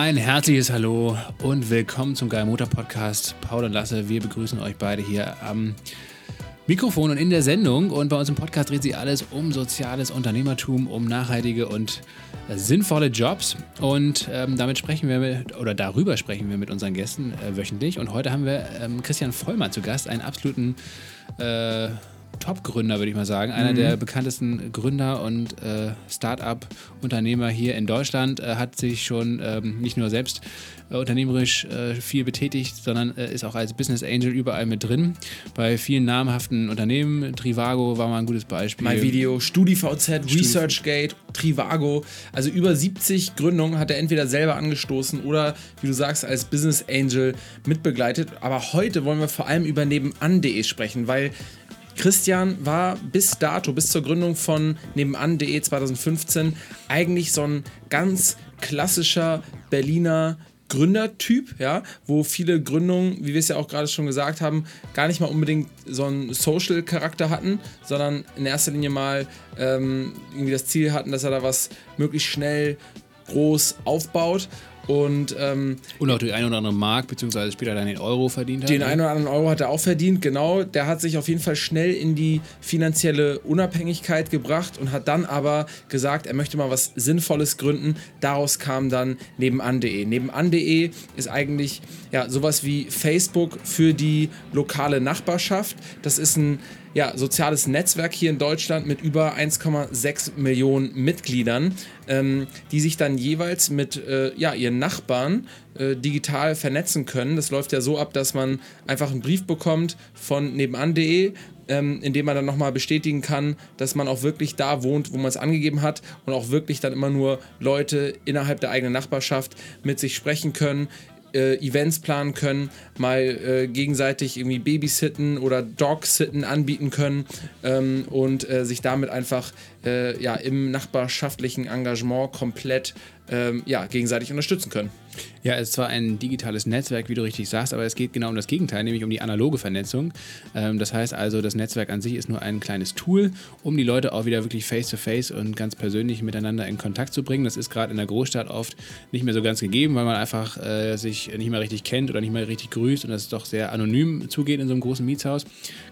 Ein herzliches Hallo und willkommen zum Geil Motor Podcast. Paul und Lasse, wir begrüßen euch beide hier am Mikrofon und in der Sendung. Und bei uns im Podcast dreht sich alles um soziales Unternehmertum, um nachhaltige und sinnvolle Jobs. Und ähm, damit sprechen wir mit, oder darüber sprechen wir mit unseren Gästen äh, wöchentlich. Und heute haben wir ähm, Christian Vollmann zu Gast, einen absoluten äh, Top-Gründer, würde ich mal sagen. Einer mhm. der bekanntesten Gründer und äh, Start-up-Unternehmer hier in Deutschland. Äh, hat sich schon ähm, nicht nur selbst äh, unternehmerisch äh, viel betätigt, sondern äh, ist auch als Business Angel überall mit drin. Bei vielen namhaften Unternehmen. Trivago war mal ein gutes Beispiel. MyVideo, StudiVZ, ResearchGate, Trivago. Also über 70 Gründungen hat er entweder selber angestoßen oder, wie du sagst, als Business Angel mitbegleitet. Aber heute wollen wir vor allem über nebenan.de sprechen, weil Christian war bis dato, bis zur Gründung von nebenan.de 2015, eigentlich so ein ganz klassischer Berliner Gründertyp, ja, wo viele Gründungen, wie wir es ja auch gerade schon gesagt haben, gar nicht mal unbedingt so einen Social-Charakter hatten, sondern in erster Linie mal ähm, irgendwie das Ziel hatten, dass er da was möglichst schnell groß aufbaut und, ähm, und auch die ein oder andere Mark, beziehungsweise später dann den Euro verdient hat. Den einen oder anderen Euro hat er auch verdient, genau. Der hat sich auf jeden Fall schnell in die finanzielle Unabhängigkeit gebracht und hat dann aber gesagt, er möchte mal was Sinnvolles gründen. Daraus kam dann nebenan.de. Nebenan.de ist eigentlich ja, sowas wie Facebook für die lokale Nachbarschaft. Das ist ein ja, soziales Netzwerk hier in Deutschland mit über 1,6 Millionen Mitgliedern, ähm, die sich dann jeweils mit äh, ja, ihren Nachbarn äh, digital vernetzen können. Das läuft ja so ab, dass man einfach einen Brief bekommt von nebenan.de, ähm, indem man dann nochmal bestätigen kann, dass man auch wirklich da wohnt, wo man es angegeben hat und auch wirklich dann immer nur Leute innerhalb der eigenen Nachbarschaft mit sich sprechen können, äh, Events planen können, mal äh, gegenseitig irgendwie Babysitten oder Dogsitten anbieten können ähm, und äh, sich damit einfach äh, ja, im nachbarschaftlichen Engagement komplett ähm, ja, gegenseitig unterstützen können. Ja, es ist zwar ein digitales Netzwerk, wie du richtig sagst, aber es geht genau um das Gegenteil, nämlich um die analoge Vernetzung. Ähm, das heißt also, das Netzwerk an sich ist nur ein kleines Tool, um die Leute auch wieder wirklich face-to-face -face und ganz persönlich miteinander in Kontakt zu bringen. Das ist gerade in der Großstadt oft nicht mehr so ganz gegeben, weil man einfach äh, sich nicht mehr richtig kennt oder nicht mehr richtig grüßt und es doch sehr anonym zugeht in so einem großen Mietshaus.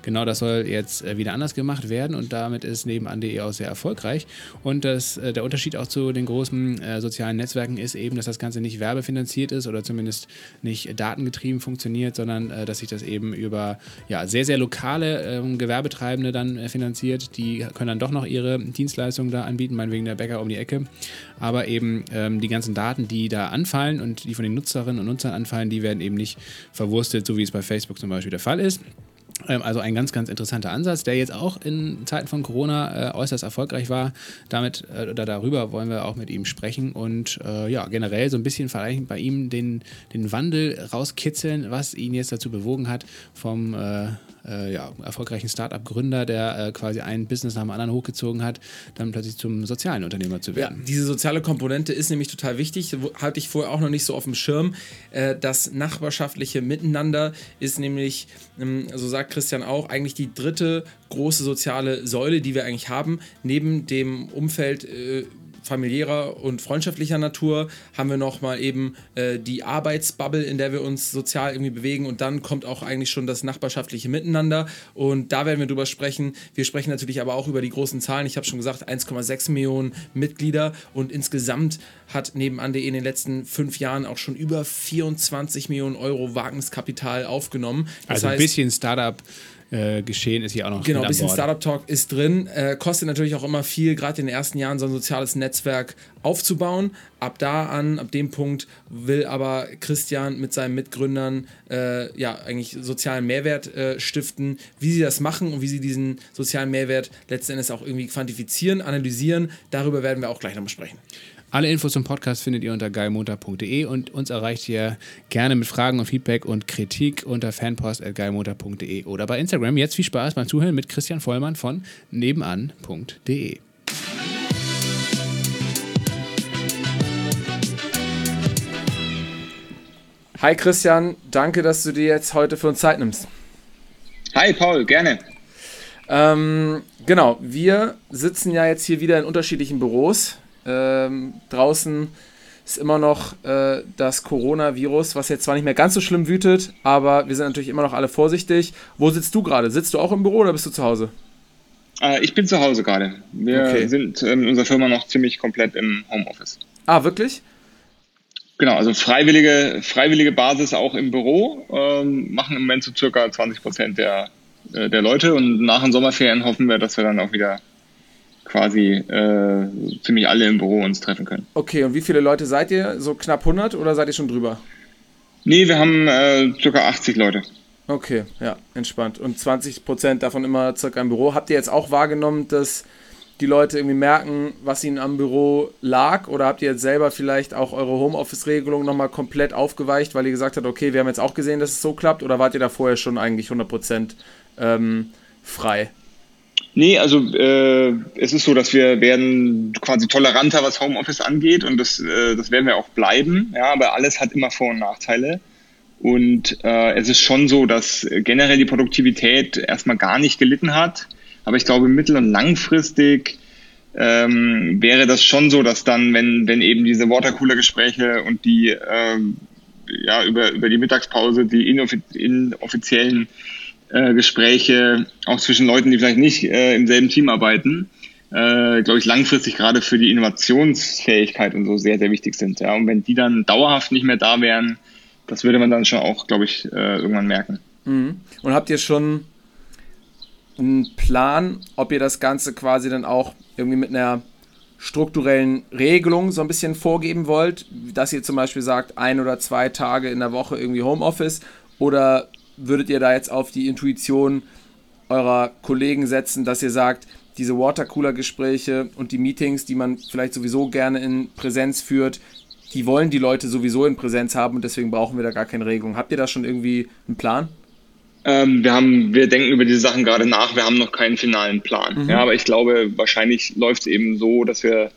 Genau das soll jetzt äh, wieder anders gemacht werden und damit ist nebenan.de auch sehr erfolgreich. Und das, äh, der Unterschied auch zu den großen äh, sozialen Netzwerken ist eben, dass das Ganze nicht werbefinanziert finanziert ist oder zumindest nicht datengetrieben funktioniert, sondern äh, dass sich das eben über ja, sehr, sehr lokale äh, Gewerbetreibende dann äh, finanziert. Die können dann doch noch ihre Dienstleistungen da anbieten, meinetwegen der Bäcker um die Ecke. Aber eben ähm, die ganzen Daten, die da anfallen und die von den Nutzerinnen und Nutzern anfallen, die werden eben nicht verwurstet, so wie es bei Facebook zum Beispiel der Fall ist. Ähm, also ein ganz, ganz interessanter Ansatz, der jetzt auch in Zeiten von Corona äh, äußerst erfolgreich war. Damit äh, oder darüber wollen wir auch mit ihm sprechen und äh, ja, generell so ein bisschen vielleicht bei ihm den, den Wandel rauskitzeln, was ihn jetzt dazu bewogen hat, vom äh, ja, erfolgreichen Startup-Gründer, der äh, quasi ein Business nach dem anderen hochgezogen hat, dann plötzlich zum sozialen Unternehmer zu werden. Ja, diese soziale Komponente ist nämlich total wichtig, hatte ich vorher auch noch nicht so auf dem Schirm. Äh, das nachbarschaftliche Miteinander ist nämlich, ähm, so sagt Christian auch, eigentlich die dritte große soziale Säule, die wir eigentlich haben, neben dem Umfeld äh, familiärer und freundschaftlicher Natur haben wir noch mal eben äh, die Arbeitsbubble, in der wir uns sozial irgendwie bewegen und dann kommt auch eigentlich schon das nachbarschaftliche Miteinander und da werden wir drüber sprechen. Wir sprechen natürlich aber auch über die großen Zahlen. Ich habe schon gesagt, 1,6 Millionen Mitglieder und insgesamt hat nebenan.de in den letzten fünf Jahren auch schon über 24 Millionen Euro Wagniskapital aufgenommen. Das also ein bisschen Startup äh, geschehen ist hier auch noch Genau, ein bisschen Startup Talk ist drin. Äh, kostet natürlich auch immer viel, gerade in den ersten Jahren so ein soziales Netzwerk aufzubauen. Ab da an, ab dem Punkt will aber Christian mit seinen Mitgründern äh, ja eigentlich sozialen Mehrwert äh, stiften. Wie sie das machen und wie sie diesen sozialen Mehrwert letzten Endes auch irgendwie quantifizieren, analysieren, darüber werden wir auch gleich nochmal sprechen. Alle Infos zum Podcast findet ihr unter geilmontag.de und uns erreicht ihr gerne mit Fragen und Feedback und Kritik unter fanpost.geilmontag.de oder bei Instagram. Jetzt viel Spaß beim Zuhören mit Christian Vollmann von nebenan.de. Hi Christian, danke, dass du dir jetzt heute für uns Zeit nimmst. Hi Paul, gerne. Ähm, genau, wir sitzen ja jetzt hier wieder in unterschiedlichen Büros. Ähm, draußen ist immer noch äh, das Coronavirus, was jetzt zwar nicht mehr ganz so schlimm wütet, aber wir sind natürlich immer noch alle vorsichtig. Wo sitzt du gerade? Sitzt du auch im Büro oder bist du zu Hause? Äh, ich bin zu Hause gerade. Wir okay. sind in unserer Firma noch ziemlich komplett im Homeoffice. Ah, wirklich? Genau, also freiwillige, freiwillige Basis auch im Büro, ähm, machen im Moment so circa 20 Prozent der, äh, der Leute und nach den Sommerferien hoffen wir, dass wir dann auch wieder quasi äh, ziemlich alle im Büro uns treffen können. Okay, und wie viele Leute seid ihr? So knapp 100 oder seid ihr schon drüber? Nee, wir haben äh, circa 80 Leute. Okay, ja, entspannt. Und 20 Prozent davon immer circa im Büro. Habt ihr jetzt auch wahrgenommen, dass die Leute irgendwie merken, was ihnen am Büro lag? Oder habt ihr jetzt selber vielleicht auch eure Homeoffice-Regelung nochmal komplett aufgeweicht, weil ihr gesagt habt, okay, wir haben jetzt auch gesehen, dass es so klappt? Oder wart ihr da vorher schon eigentlich 100 Prozent ähm, frei? Nee, also äh, es ist so, dass wir werden quasi toleranter, was Homeoffice angeht und das, äh, das werden wir auch bleiben. Ja, aber alles hat immer Vor- und Nachteile. Und äh, es ist schon so, dass generell die Produktivität erstmal gar nicht gelitten hat. Aber ich glaube, mittel- und langfristig ähm, wäre das schon so, dass dann, wenn, wenn eben diese Watercooler-Gespräche und die ähm, ja, über, über die Mittagspause, die inoffi inoffiziellen äh, Gespräche auch zwischen Leuten, die vielleicht nicht äh, im selben Team arbeiten, äh, glaube ich, langfristig gerade für die Innovationsfähigkeit und so sehr, sehr wichtig sind. Ja. Und wenn die dann dauerhaft nicht mehr da wären, das würde man dann schon auch, glaube ich, äh, irgendwann merken. Mhm. Und habt ihr schon einen Plan, ob ihr das Ganze quasi dann auch irgendwie mit einer strukturellen Regelung so ein bisschen vorgeben wollt, dass ihr zum Beispiel sagt, ein oder zwei Tage in der Woche irgendwie Homeoffice oder würdet ihr da jetzt auf die Intuition eurer Kollegen setzen, dass ihr sagt, diese Watercooler-Gespräche und die Meetings, die man vielleicht sowieso gerne in Präsenz führt, die wollen die Leute sowieso in Präsenz haben und deswegen brauchen wir da gar keine Regelung. Habt ihr da schon irgendwie einen Plan? Ähm, wir haben, wir denken über diese Sachen gerade nach. Wir haben noch keinen finalen Plan. Mhm. Ja, aber ich glaube, wahrscheinlich läuft es eben so, dass wir,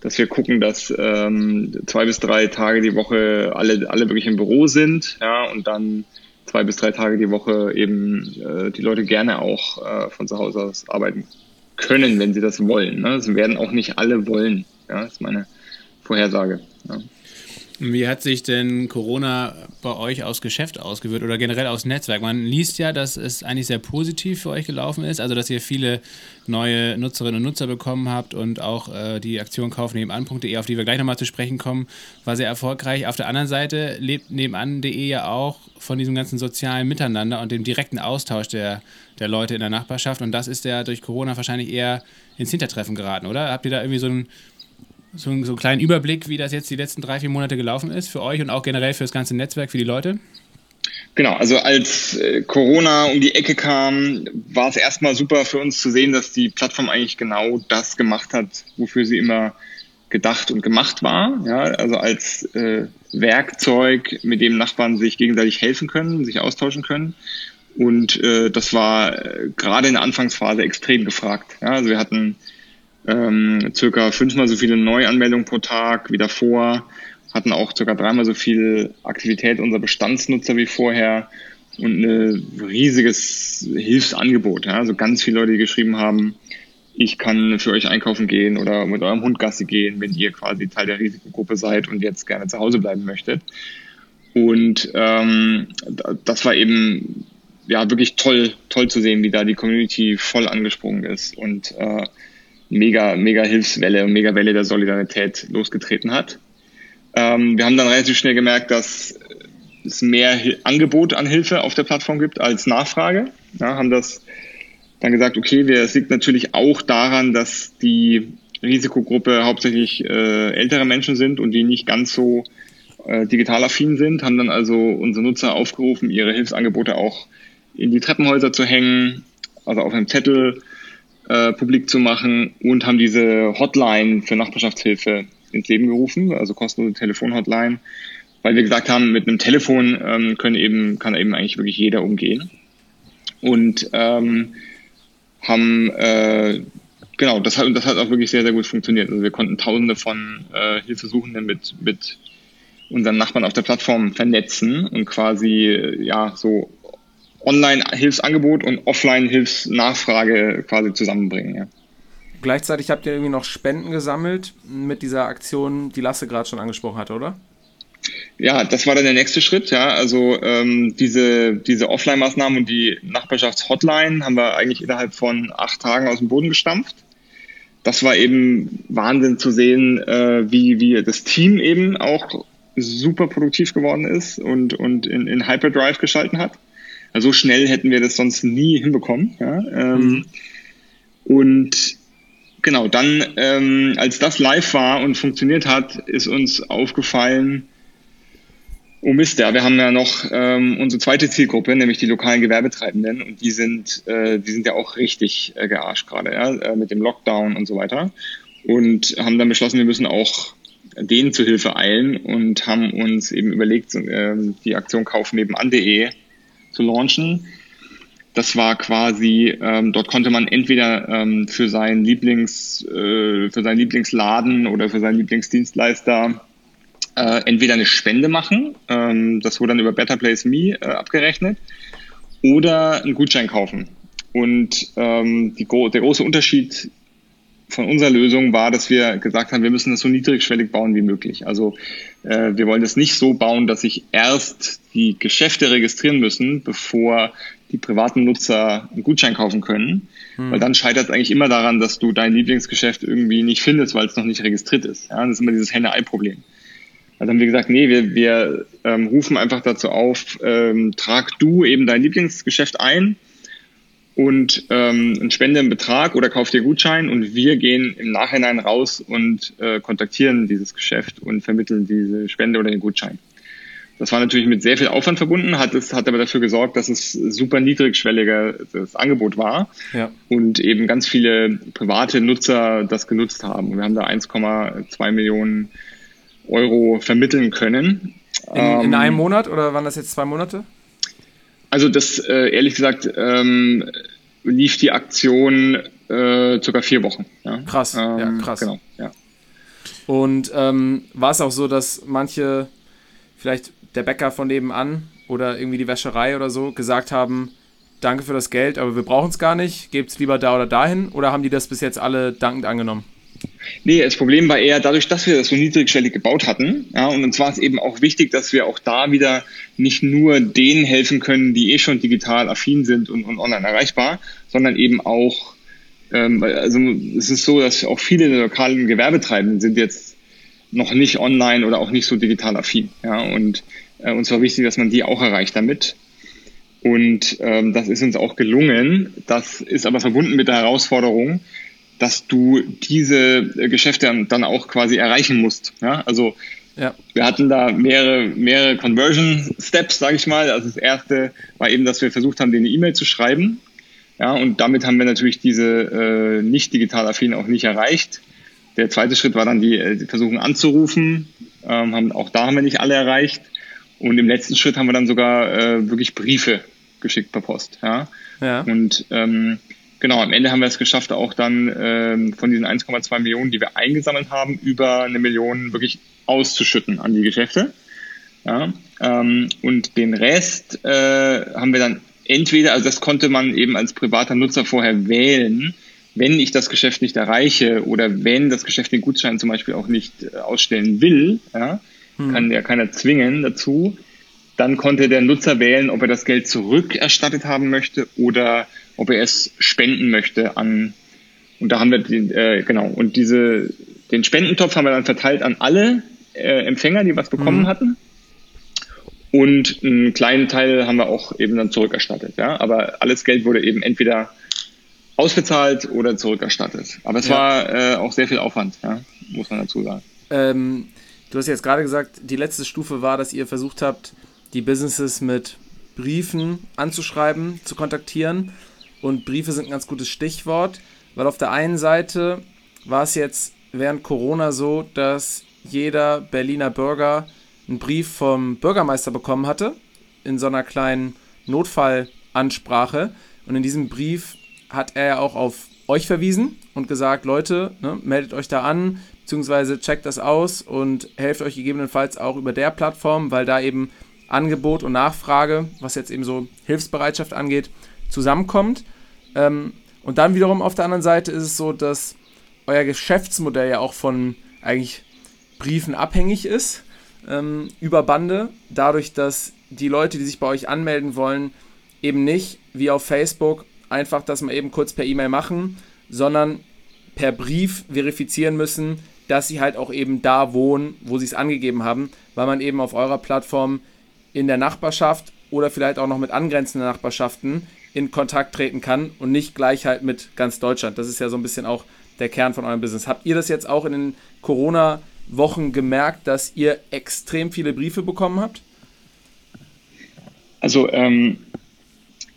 dass wir gucken, dass ähm, zwei bis drei Tage die Woche alle, alle wirklich im Büro sind. Ja, und dann zwei bis drei Tage die Woche eben äh, die Leute gerne auch äh, von zu Hause aus arbeiten können, wenn sie das wollen. Ne? Das werden auch nicht alle wollen. Ja, das ist meine Vorhersage. Wie hat sich denn Corona bei euch aus Geschäft ausgewirkt oder generell aus Netzwerk? Man liest ja, dass es eigentlich sehr positiv für euch gelaufen ist, also dass ihr viele neue Nutzerinnen und Nutzer bekommen habt und auch äh, die Aktion kaufnebenan.de, auf die wir gleich nochmal zu sprechen kommen, war sehr erfolgreich. Auf der anderen Seite lebt nebenan.de ja auch von diesem ganzen sozialen Miteinander und dem direkten Austausch der, der Leute in der Nachbarschaft und das ist ja durch Corona wahrscheinlich eher ins Hintertreffen geraten, oder? Habt ihr da irgendwie so ein so, so einen kleinen Überblick, wie das jetzt die letzten drei, vier Monate gelaufen ist für euch und auch generell für das ganze Netzwerk, für die Leute? Genau, also als äh, Corona um die Ecke kam, war es erstmal super für uns zu sehen, dass die Plattform eigentlich genau das gemacht hat, wofür sie immer gedacht und gemacht war. Ja, also als äh, Werkzeug, mit dem Nachbarn sich gegenseitig helfen können, sich austauschen können. Und äh, das war äh, gerade in der Anfangsphase extrem gefragt. Ja, also wir hatten ähm, circa fünfmal so viele Neuanmeldungen pro Tag wie davor, hatten auch circa dreimal so viel Aktivität unserer Bestandsnutzer wie vorher und ein riesiges Hilfsangebot. Ja? Also ganz viele Leute, die geschrieben haben, ich kann für euch einkaufen gehen oder mit eurem Hund Gassi gehen, wenn ihr quasi Teil der Risikogruppe seid und jetzt gerne zu Hause bleiben möchtet. Und ähm, das war eben ja wirklich toll, toll zu sehen, wie da die Community voll angesprungen ist und äh, mega, mega Hilfswelle und mega Welle der Solidarität losgetreten hat. Ähm, wir haben dann relativ schnell gemerkt, dass es mehr Angebot an Hilfe auf der Plattform gibt als Nachfrage. Ja, haben das dann gesagt, okay, wir, es liegt natürlich auch daran, dass die Risikogruppe hauptsächlich äh, ältere Menschen sind und die nicht ganz so äh, digital affin sind, haben dann also unsere Nutzer aufgerufen, ihre Hilfsangebote auch in die Treppenhäuser zu hängen, also auf einem Zettel äh, publik zu machen und haben diese Hotline für Nachbarschaftshilfe ins Leben gerufen, also kostenlose Telefonhotline, weil wir gesagt haben, mit einem Telefon ähm, können eben, kann eben eigentlich wirklich jeder umgehen. Und ähm, haben äh, genau, das hat, das hat auch wirklich sehr, sehr gut funktioniert. Also wir konnten tausende von äh, Hilfesuchenden mit, mit unseren Nachbarn auf der Plattform vernetzen und quasi ja so Online-Hilfsangebot und Offline-Hilfsnachfrage quasi zusammenbringen. Ja. Gleichzeitig habt ihr irgendwie noch Spenden gesammelt mit dieser Aktion, die Lasse gerade schon angesprochen hatte, oder? Ja, das war dann der nächste Schritt. Ja, also ähm, diese, diese Offline-Maßnahmen und die Nachbarschaftshotline haben wir eigentlich innerhalb von acht Tagen aus dem Boden gestampft. Das war eben Wahnsinn zu sehen, äh, wie, wie das Team eben auch super produktiv geworden ist und, und in, in Hyperdrive geschalten hat. Also so schnell hätten wir das sonst nie hinbekommen. Ja? Ähm, mhm. Und genau, dann, ähm, als das live war und funktioniert hat, ist uns aufgefallen, oh Mist, ja, wir haben ja noch ähm, unsere zweite Zielgruppe, nämlich die lokalen Gewerbetreibenden und die sind, äh, die sind ja auch richtig äh, gearscht gerade, ja, äh, mit dem Lockdown und so weiter. Und haben dann beschlossen, wir müssen auch denen zu Hilfe eilen und haben uns eben überlegt, äh, die Aktion kaufnebenan.de zu launchen. Das war quasi, ähm, dort konnte man entweder ähm, für seinen Lieblings, äh, für seinen Lieblingsladen oder für seinen Lieblingsdienstleister äh, entweder eine Spende machen, ähm, das wurde dann über Better Place Me äh, abgerechnet, oder einen Gutschein kaufen. Und ähm, die, der große Unterschied von unserer Lösung war, dass wir gesagt haben, wir müssen das so niedrigschwellig bauen wie möglich. Also äh, wir wollen das nicht so bauen, dass sich erst die Geschäfte registrieren müssen, bevor die privaten Nutzer einen Gutschein kaufen können. Hm. Weil dann scheitert es eigentlich immer daran, dass du dein Lieblingsgeschäft irgendwie nicht findest, weil es noch nicht registriert ist. Ja, das ist immer dieses Henne-Ei-Problem. Also haben wir gesagt, nee, wir, wir ähm, rufen einfach dazu auf, ähm, trag du eben dein Lieblingsgeschäft ein und ähm, spende einen Betrag oder kauf dir Gutschein und wir gehen im Nachhinein raus und äh, kontaktieren dieses Geschäft und vermitteln diese Spende oder den Gutschein. Das war natürlich mit sehr viel Aufwand verbunden, hat es hat aber dafür gesorgt, dass es super niedrigschwelliger das Angebot war ja. und eben ganz viele private Nutzer das genutzt haben. Und wir haben da 1,2 Millionen Euro vermitteln können. In, in ähm, einem Monat oder waren das jetzt zwei Monate? Also das, äh, ehrlich gesagt, ähm, lief die Aktion äh, circa vier Wochen. Ja. Krass, ähm, ja, krass. Genau, ja. Und ähm, war es auch so, dass manche, vielleicht der Bäcker von nebenan oder irgendwie die Wäscherei oder so, gesagt haben, danke für das Geld, aber wir brauchen es gar nicht, gebt es lieber da oder dahin? Oder haben die das bis jetzt alle dankend angenommen? Nee, das Problem war eher dadurch, dass wir das so niedrigschwellig gebaut hatten. Ja, und uns war es eben auch wichtig, dass wir auch da wieder nicht nur denen helfen können, die eh schon digital affin sind und, und online erreichbar, sondern eben auch, ähm, also es ist so, dass auch viele der lokalen Gewerbetreibenden sind jetzt noch nicht online oder auch nicht so digital affin. Ja, und äh, uns war wichtig, dass man die auch erreicht damit. Und ähm, das ist uns auch gelungen. Das ist aber verbunden mit der Herausforderung, dass du diese Geschäfte dann auch quasi erreichen musst. Ja? Also ja. wir hatten da mehrere, mehrere Conversion Steps, sage ich mal. Also das erste war eben, dass wir versucht haben, denen eine E-Mail zu schreiben. Ja, und damit haben wir natürlich diese äh, nicht digital affinen auch nicht erreicht. Der zweite Schritt war dann die, äh, die Versuchen anzurufen. Ähm, haben, auch da haben wir nicht alle erreicht. Und im letzten Schritt haben wir dann sogar äh, wirklich Briefe geschickt per Post. Ja. ja. Und ähm, genau, am Ende haben wir es geschafft, auch dann ähm, von diesen 1,2 Millionen, die wir eingesammelt haben, über eine Million wirklich auszuschütten an die Geschäfte. Ja, ähm, und den Rest äh, haben wir dann entweder, also das konnte man eben als privater Nutzer vorher wählen, wenn ich das Geschäft nicht erreiche oder wenn das Geschäft den Gutschein zum Beispiel auch nicht äh, ausstellen will, ja, hm. kann ja keiner zwingen dazu, dann konnte der Nutzer wählen, ob er das Geld zurückerstattet haben möchte oder ob er es spenden möchte an, und da haben wir den, äh, genau, und diese, den Spendentopf haben wir dann verteilt an alle äh, Empfänger, die was bekommen mhm. hatten. Und einen kleinen Teil haben wir auch eben dann zurückerstattet, ja. Aber alles Geld wurde eben entweder ausbezahlt oder zurückerstattet. Aber es ja. war äh, auch sehr viel Aufwand, ja, muss man dazu sagen. Ähm, du hast jetzt gerade gesagt, die letzte Stufe war, dass ihr versucht habt, die Businesses mit Briefen anzuschreiben, zu kontaktieren. Und Briefe sind ein ganz gutes Stichwort, weil auf der einen Seite war es jetzt während Corona so, dass jeder Berliner Bürger einen Brief vom Bürgermeister bekommen hatte, in so einer kleinen Notfallansprache. Und in diesem Brief hat er ja auch auf euch verwiesen und gesagt, Leute, ne, meldet euch da an, beziehungsweise checkt das aus und helft euch gegebenenfalls auch über der Plattform, weil da eben Angebot und Nachfrage, was jetzt eben so Hilfsbereitschaft angeht, zusammenkommt. Ähm, und dann wiederum auf der anderen Seite ist es so, dass euer Geschäftsmodell ja auch von eigentlich Briefen abhängig ist ähm, über Bande, dadurch, dass die Leute, die sich bei euch anmelden wollen, eben nicht wie auf Facebook einfach das mal eben kurz per E-Mail machen, sondern per Brief verifizieren müssen, dass sie halt auch eben da wohnen, wo sie es angegeben haben, weil man eben auf eurer Plattform in der Nachbarschaft oder vielleicht auch noch mit angrenzenden Nachbarschaften in Kontakt treten kann und nicht gleich halt mit ganz Deutschland. Das ist ja so ein bisschen auch der Kern von eurem Business. Habt ihr das jetzt auch in den Corona-Wochen gemerkt, dass ihr extrem viele Briefe bekommen habt? Also ähm,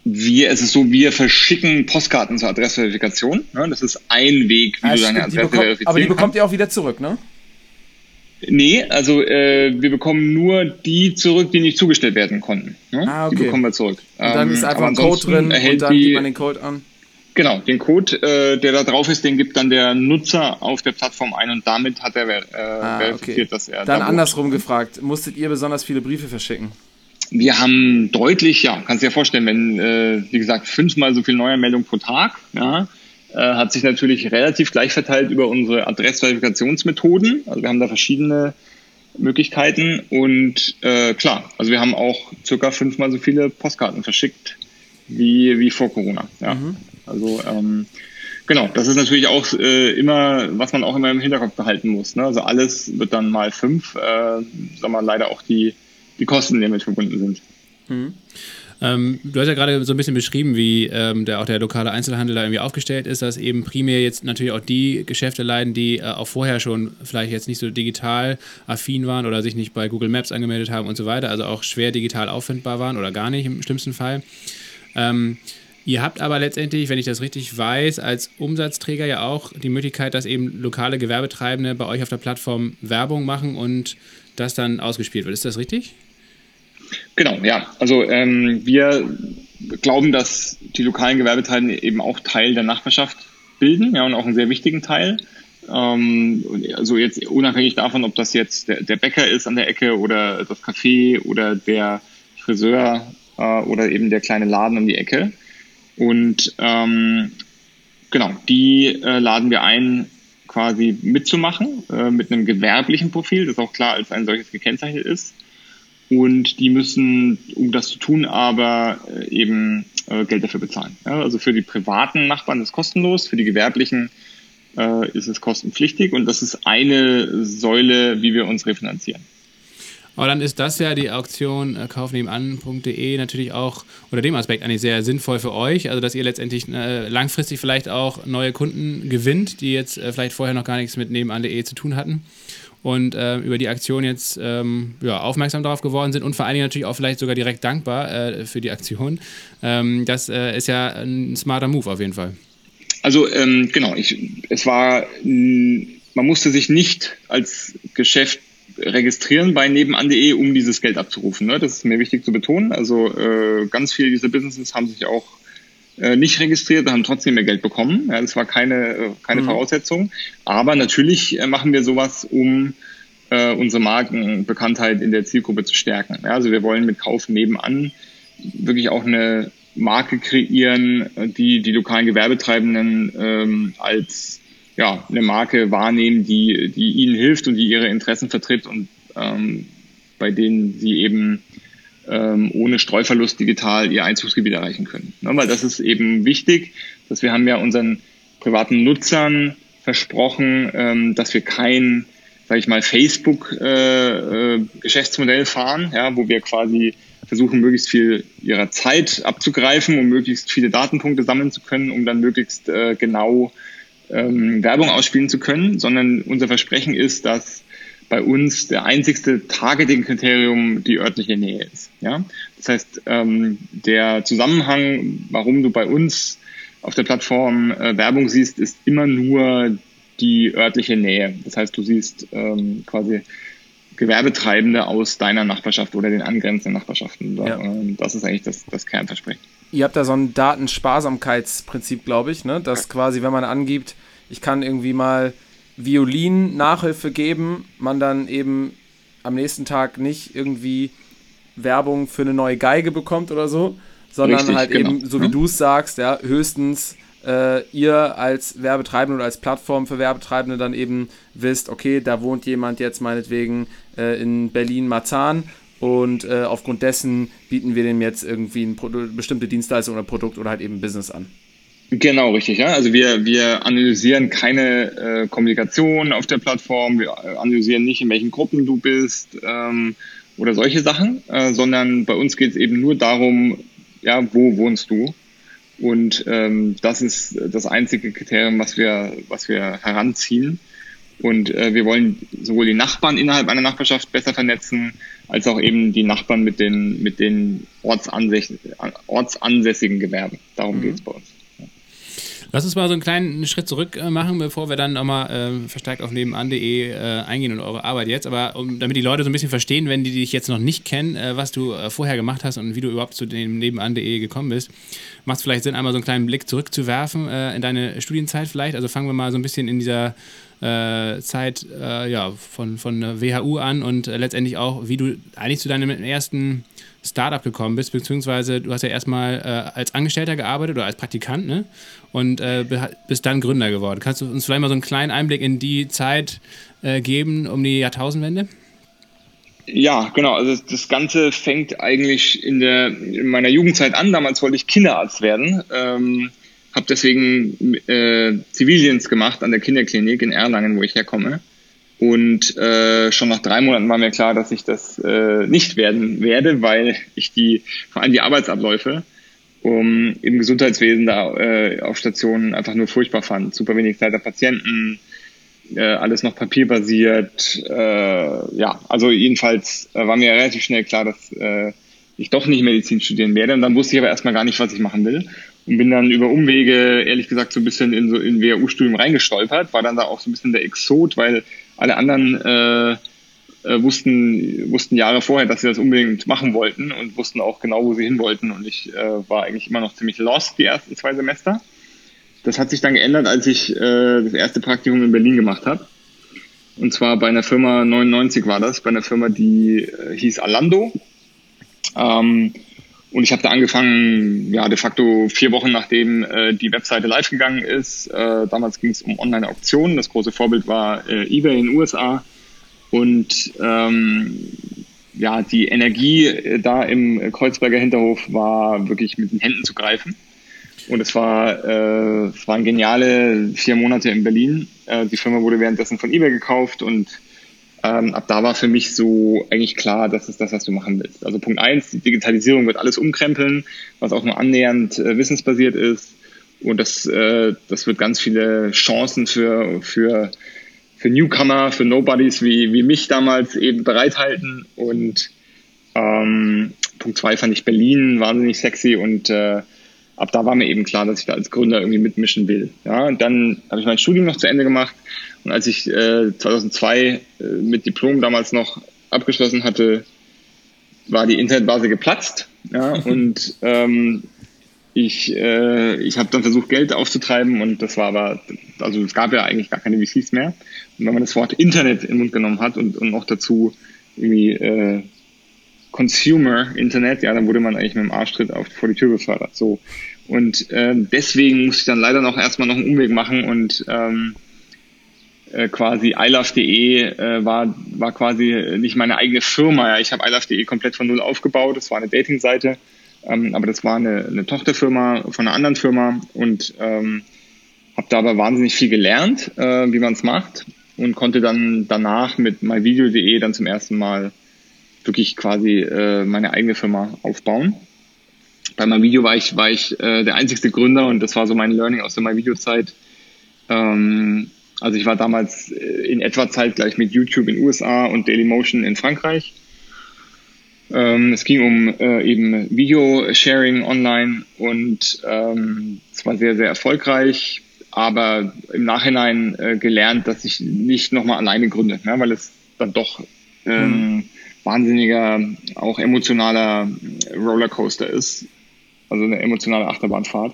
wir, es ist so, wir verschicken Postkarten zur Adressverifikation. Ne? Das ist ein Weg, wie ah, du deine Adresse verifizieren Aber die bekommt kannst. ihr auch wieder zurück, ne? Nee, also äh, wir bekommen nur die zurück, die nicht zugestellt werden konnten. Ne? Ah, okay. Die bekommen wir zurück. Und dann ist ähm, einfach ein Code drin und dann gibt man den Code an. Genau, den Code, äh, der da drauf ist, den gibt dann der Nutzer auf der Plattform ein und damit hat er äh, ah, verifiziert, okay. dass er. Dann da andersrum gefragt, musstet ihr besonders viele Briefe verschicken? Wir haben deutlich, ja, kannst du dir vorstellen, wenn, äh, wie gesagt, fünfmal so viel Neuanmeldung pro Tag, ja, hat sich natürlich relativ gleich verteilt über unsere Adressverifikationsmethoden. Also wir haben da verschiedene Möglichkeiten und äh, klar, also wir haben auch circa fünfmal so viele Postkarten verschickt wie, wie vor Corona. Ja. Mhm. Also ähm, genau, das ist natürlich auch äh, immer, was man auch immer im Hinterkopf behalten muss. Ne? Also alles wird dann mal fünf, äh, sagen wir leider auch die, die Kosten, die damit verbunden sind. Mhm. Ähm, du hast ja gerade so ein bisschen beschrieben, wie ähm, der, auch der lokale Einzelhandel da irgendwie aufgestellt ist, dass eben primär jetzt natürlich auch die Geschäfte leiden, die äh, auch vorher schon vielleicht jetzt nicht so digital affin waren oder sich nicht bei Google Maps angemeldet haben und so weiter, also auch schwer digital auffindbar waren oder gar nicht im schlimmsten Fall. Ähm, Ihr habt aber letztendlich, wenn ich das richtig weiß, als Umsatzträger ja auch die Möglichkeit, dass eben lokale Gewerbetreibende bei euch auf der Plattform Werbung machen und das dann ausgespielt wird. Ist das richtig? Genau, ja. Also ähm, wir glauben, dass die lokalen Gewerbetreibenden eben auch Teil der Nachbarschaft bilden, ja, und auch einen sehr wichtigen Teil. Ähm, also jetzt unabhängig davon, ob das jetzt der, der, Bäcker ist an der Ecke oder das Café oder der Friseur äh, oder eben der kleine Laden um die Ecke. Und ähm, genau, die äh, laden wir ein, quasi mitzumachen äh, mit einem gewerblichen Profil, das auch klar als ein solches gekennzeichnet ist. Und die müssen, um das zu tun, aber äh, eben äh, Geld dafür bezahlen. Ja, also für die privaten Nachbarn ist es kostenlos, für die gewerblichen äh, ist es kostenpflichtig und das ist eine Säule, wie wir uns refinanzieren. Aber dann ist das ja die Auktion äh, kaufnebenan.de natürlich auch unter dem Aspekt eigentlich sehr sinnvoll für euch. Also, dass ihr letztendlich äh, langfristig vielleicht auch neue Kunden gewinnt, die jetzt äh, vielleicht vorher noch gar nichts mit nebenan.de zu tun hatten und äh, über die Aktion jetzt ähm, ja, aufmerksam darauf geworden sind und vor allen Dingen natürlich auch vielleicht sogar direkt dankbar äh, für die Aktion. Ähm, das äh, ist ja ein smarter Move auf jeden Fall. Also ähm, genau, ich, es war, man musste sich nicht als Geschäft registrieren bei nebenan.de, um dieses Geld abzurufen. Ne? Das ist mir wichtig zu betonen. Also äh, ganz viele dieser Businesses haben sich auch nicht registriert, haben trotzdem mehr Geld bekommen. Ja, das war keine, äh, keine mhm. Voraussetzung. Aber natürlich äh, machen wir sowas, um äh, unsere Markenbekanntheit in der Zielgruppe zu stärken. Ja, also wir wollen mit Kauf nebenan wirklich auch eine Marke kreieren, die die lokalen Gewerbetreibenden ähm, als ja, eine Marke wahrnehmen, die, die ihnen hilft und die ihre Interessen vertritt und ähm, bei denen sie eben ähm, ohne Streuverlust digital ihr Einzugsgebiet erreichen können. Ne, weil das ist eben wichtig, dass wir haben ja unseren privaten Nutzern versprochen, ähm, dass wir kein, sage ich mal, Facebook-Geschäftsmodell äh, äh, fahren, ja, wo wir quasi versuchen, möglichst viel ihrer Zeit abzugreifen, um möglichst viele Datenpunkte sammeln zu können, um dann möglichst äh, genau ähm, Werbung ausspielen zu können, sondern unser Versprechen ist, dass bei uns der einzigste Targeting-Kriterium die örtliche Nähe ist. Ja? Das heißt, ähm, der Zusammenhang, warum du bei uns auf der Plattform äh, Werbung siehst, ist immer nur die örtliche Nähe. Das heißt, du siehst ähm, quasi Gewerbetreibende aus deiner Nachbarschaft oder den angrenzenden Nachbarschaften. Ja. Ähm, das ist eigentlich das, das Kernversprechen ihr habt da so ein Datensparsamkeitsprinzip, glaube ich, ne? dass quasi, wenn man angibt, ich kann irgendwie mal Violin-Nachhilfe geben, man dann eben am nächsten Tag nicht irgendwie Werbung für eine neue Geige bekommt oder so, sondern Richtig, halt genau. eben, so wie mhm. du es sagst, ja, höchstens äh, ihr als Werbetreibende oder als Plattform für Werbetreibende dann eben wisst, okay, da wohnt jemand jetzt meinetwegen äh, in Berlin-Marzahn und äh, aufgrund dessen bieten wir dem jetzt irgendwie eine bestimmte Dienstleistung oder Produkt oder halt eben Business an. Genau, richtig. Ja. Also wir, wir analysieren keine äh, Kommunikation auf der Plattform, wir analysieren nicht, in welchen Gruppen du bist ähm, oder solche Sachen, äh, sondern bei uns geht es eben nur darum, ja, wo wohnst du? Und ähm, das ist das einzige Kriterium, was wir, was wir heranziehen. Und äh, wir wollen sowohl die Nachbarn innerhalb einer Nachbarschaft besser vernetzen, als auch eben die Nachbarn mit den, mit den ortsansässigen Gewerben. Darum mhm. geht es bei uns. Lass uns mal so einen kleinen Schritt zurück äh, machen, bevor wir dann nochmal äh, verstärkt auf nebenan.de äh, eingehen und eure Arbeit jetzt. Aber um, damit die Leute so ein bisschen verstehen, wenn die dich jetzt noch nicht kennen, äh, was du äh, vorher gemacht hast und wie du überhaupt zu dem nebenan.de gekommen bist, macht es vielleicht Sinn, einmal so einen kleinen Blick zurückzuwerfen äh, in deine Studienzeit vielleicht. Also fangen wir mal so ein bisschen in dieser Zeit ja, von, von WHU an und letztendlich auch, wie du eigentlich zu deinem ersten Startup gekommen bist, beziehungsweise du hast ja erstmal äh, als Angestellter gearbeitet oder als Praktikant, ne? Und äh, bist dann Gründer geworden. Kannst du uns vielleicht mal so einen kleinen Einblick in die Zeit äh, geben um die Jahrtausendwende? Ja, genau. Also das Ganze fängt eigentlich in, der, in meiner Jugendzeit an. Damals wollte ich Kinderarzt werden. Ähm, habe deswegen äh, Zivildienst gemacht an der Kinderklinik in Erlangen, wo ich herkomme. Und äh, schon nach drei Monaten war mir klar, dass ich das äh, nicht werden werde, weil ich die, vor allem die Arbeitsabläufe um, im Gesundheitswesen da äh, auf Stationen einfach nur furchtbar fand. Super wenig Zeit der Patienten, äh, alles noch papierbasiert. Äh, ja, also jedenfalls äh, war mir relativ schnell klar, dass äh, ich doch nicht Medizin studieren werde. Und dann wusste ich aber erstmal gar nicht, was ich machen will. Und bin dann über Umwege, ehrlich gesagt, so ein bisschen in so in WHU-Studium reingestolpert, war dann da auch so ein bisschen der Exot, weil alle anderen äh, äh, wussten, wussten Jahre vorher, dass sie das unbedingt machen wollten und wussten auch genau, wo sie hin wollten. Und ich äh, war eigentlich immer noch ziemlich lost die ersten zwei Semester. Das hat sich dann geändert, als ich äh, das erste Praktikum in Berlin gemacht habe. Und zwar bei einer Firma 99 war das, bei einer Firma, die äh, hieß Alando. Ähm, und ich habe da angefangen, ja, de facto vier Wochen nachdem äh, die Webseite live gegangen ist. Äh, damals ging es um Online-Auktionen. Das große Vorbild war äh, eBay in den USA. Und ähm, ja, die Energie äh, da im Kreuzberger Hinterhof war wirklich mit den Händen zu greifen. Und es war, äh, es waren geniale vier Monate in Berlin. Äh, die Firma wurde währenddessen von eBay gekauft und ähm, ab da war für mich so eigentlich klar, das ist das, was du machen willst. Also Punkt eins, die Digitalisierung wird alles umkrempeln, was auch nur annähernd äh, wissensbasiert ist. Und das, äh, das wird ganz viele Chancen für, für, für Newcomer, für Nobodies wie, wie mich damals eben bereithalten. Und ähm, Punkt zwei fand ich Berlin wahnsinnig sexy und äh, ab da war mir eben klar, dass ich da als Gründer irgendwie mitmischen will. Ja, und dann habe ich mein Studium noch zu Ende gemacht und als ich äh, 2002 äh, mit Diplom damals noch abgeschlossen hatte, war die Internetbase geplatzt. Ja, und ähm, ich, äh, ich habe dann versucht, Geld aufzutreiben und das war aber, also es gab ja eigentlich gar keine VCs mehr. Und wenn man das Wort Internet in den Mund genommen hat und, und noch dazu irgendwie äh, Consumer Internet, ja, dann wurde man eigentlich mit dem Arschtritt auf, vor die Tür befördert. So. Und ähm, deswegen musste ich dann leider noch erstmal noch einen Umweg machen und ähm, äh, quasi ilove.de äh, war, war quasi nicht meine eigene Firma. Ja. Ich habe ilove.de komplett von null aufgebaut. Das war eine Datingseite, ähm, aber das war eine, eine Tochterfirma von einer anderen Firma und ähm, habe da aber wahnsinnig viel gelernt, äh, wie man es macht und konnte dann danach mit myvideo.de dann zum ersten Mal wirklich quasi äh, meine eigene Firma aufbauen. Bei MyVideo war ich, war ich äh, der einzigste Gründer und das war so mein Learning aus der MyVideo-Zeit. Ähm, also ich war damals äh, in etwa zeitgleich mit YouTube in den USA und Dailymotion in Frankreich. Ähm, es ging um äh, eben Video-Sharing online und ähm, es war sehr, sehr erfolgreich, aber im Nachhinein äh, gelernt, dass ich nicht nochmal alleine gründe, ne, weil es dann doch ähm, mhm. wahnsinniger, auch emotionaler Rollercoaster ist. Also eine emotionale Achterbahnfahrt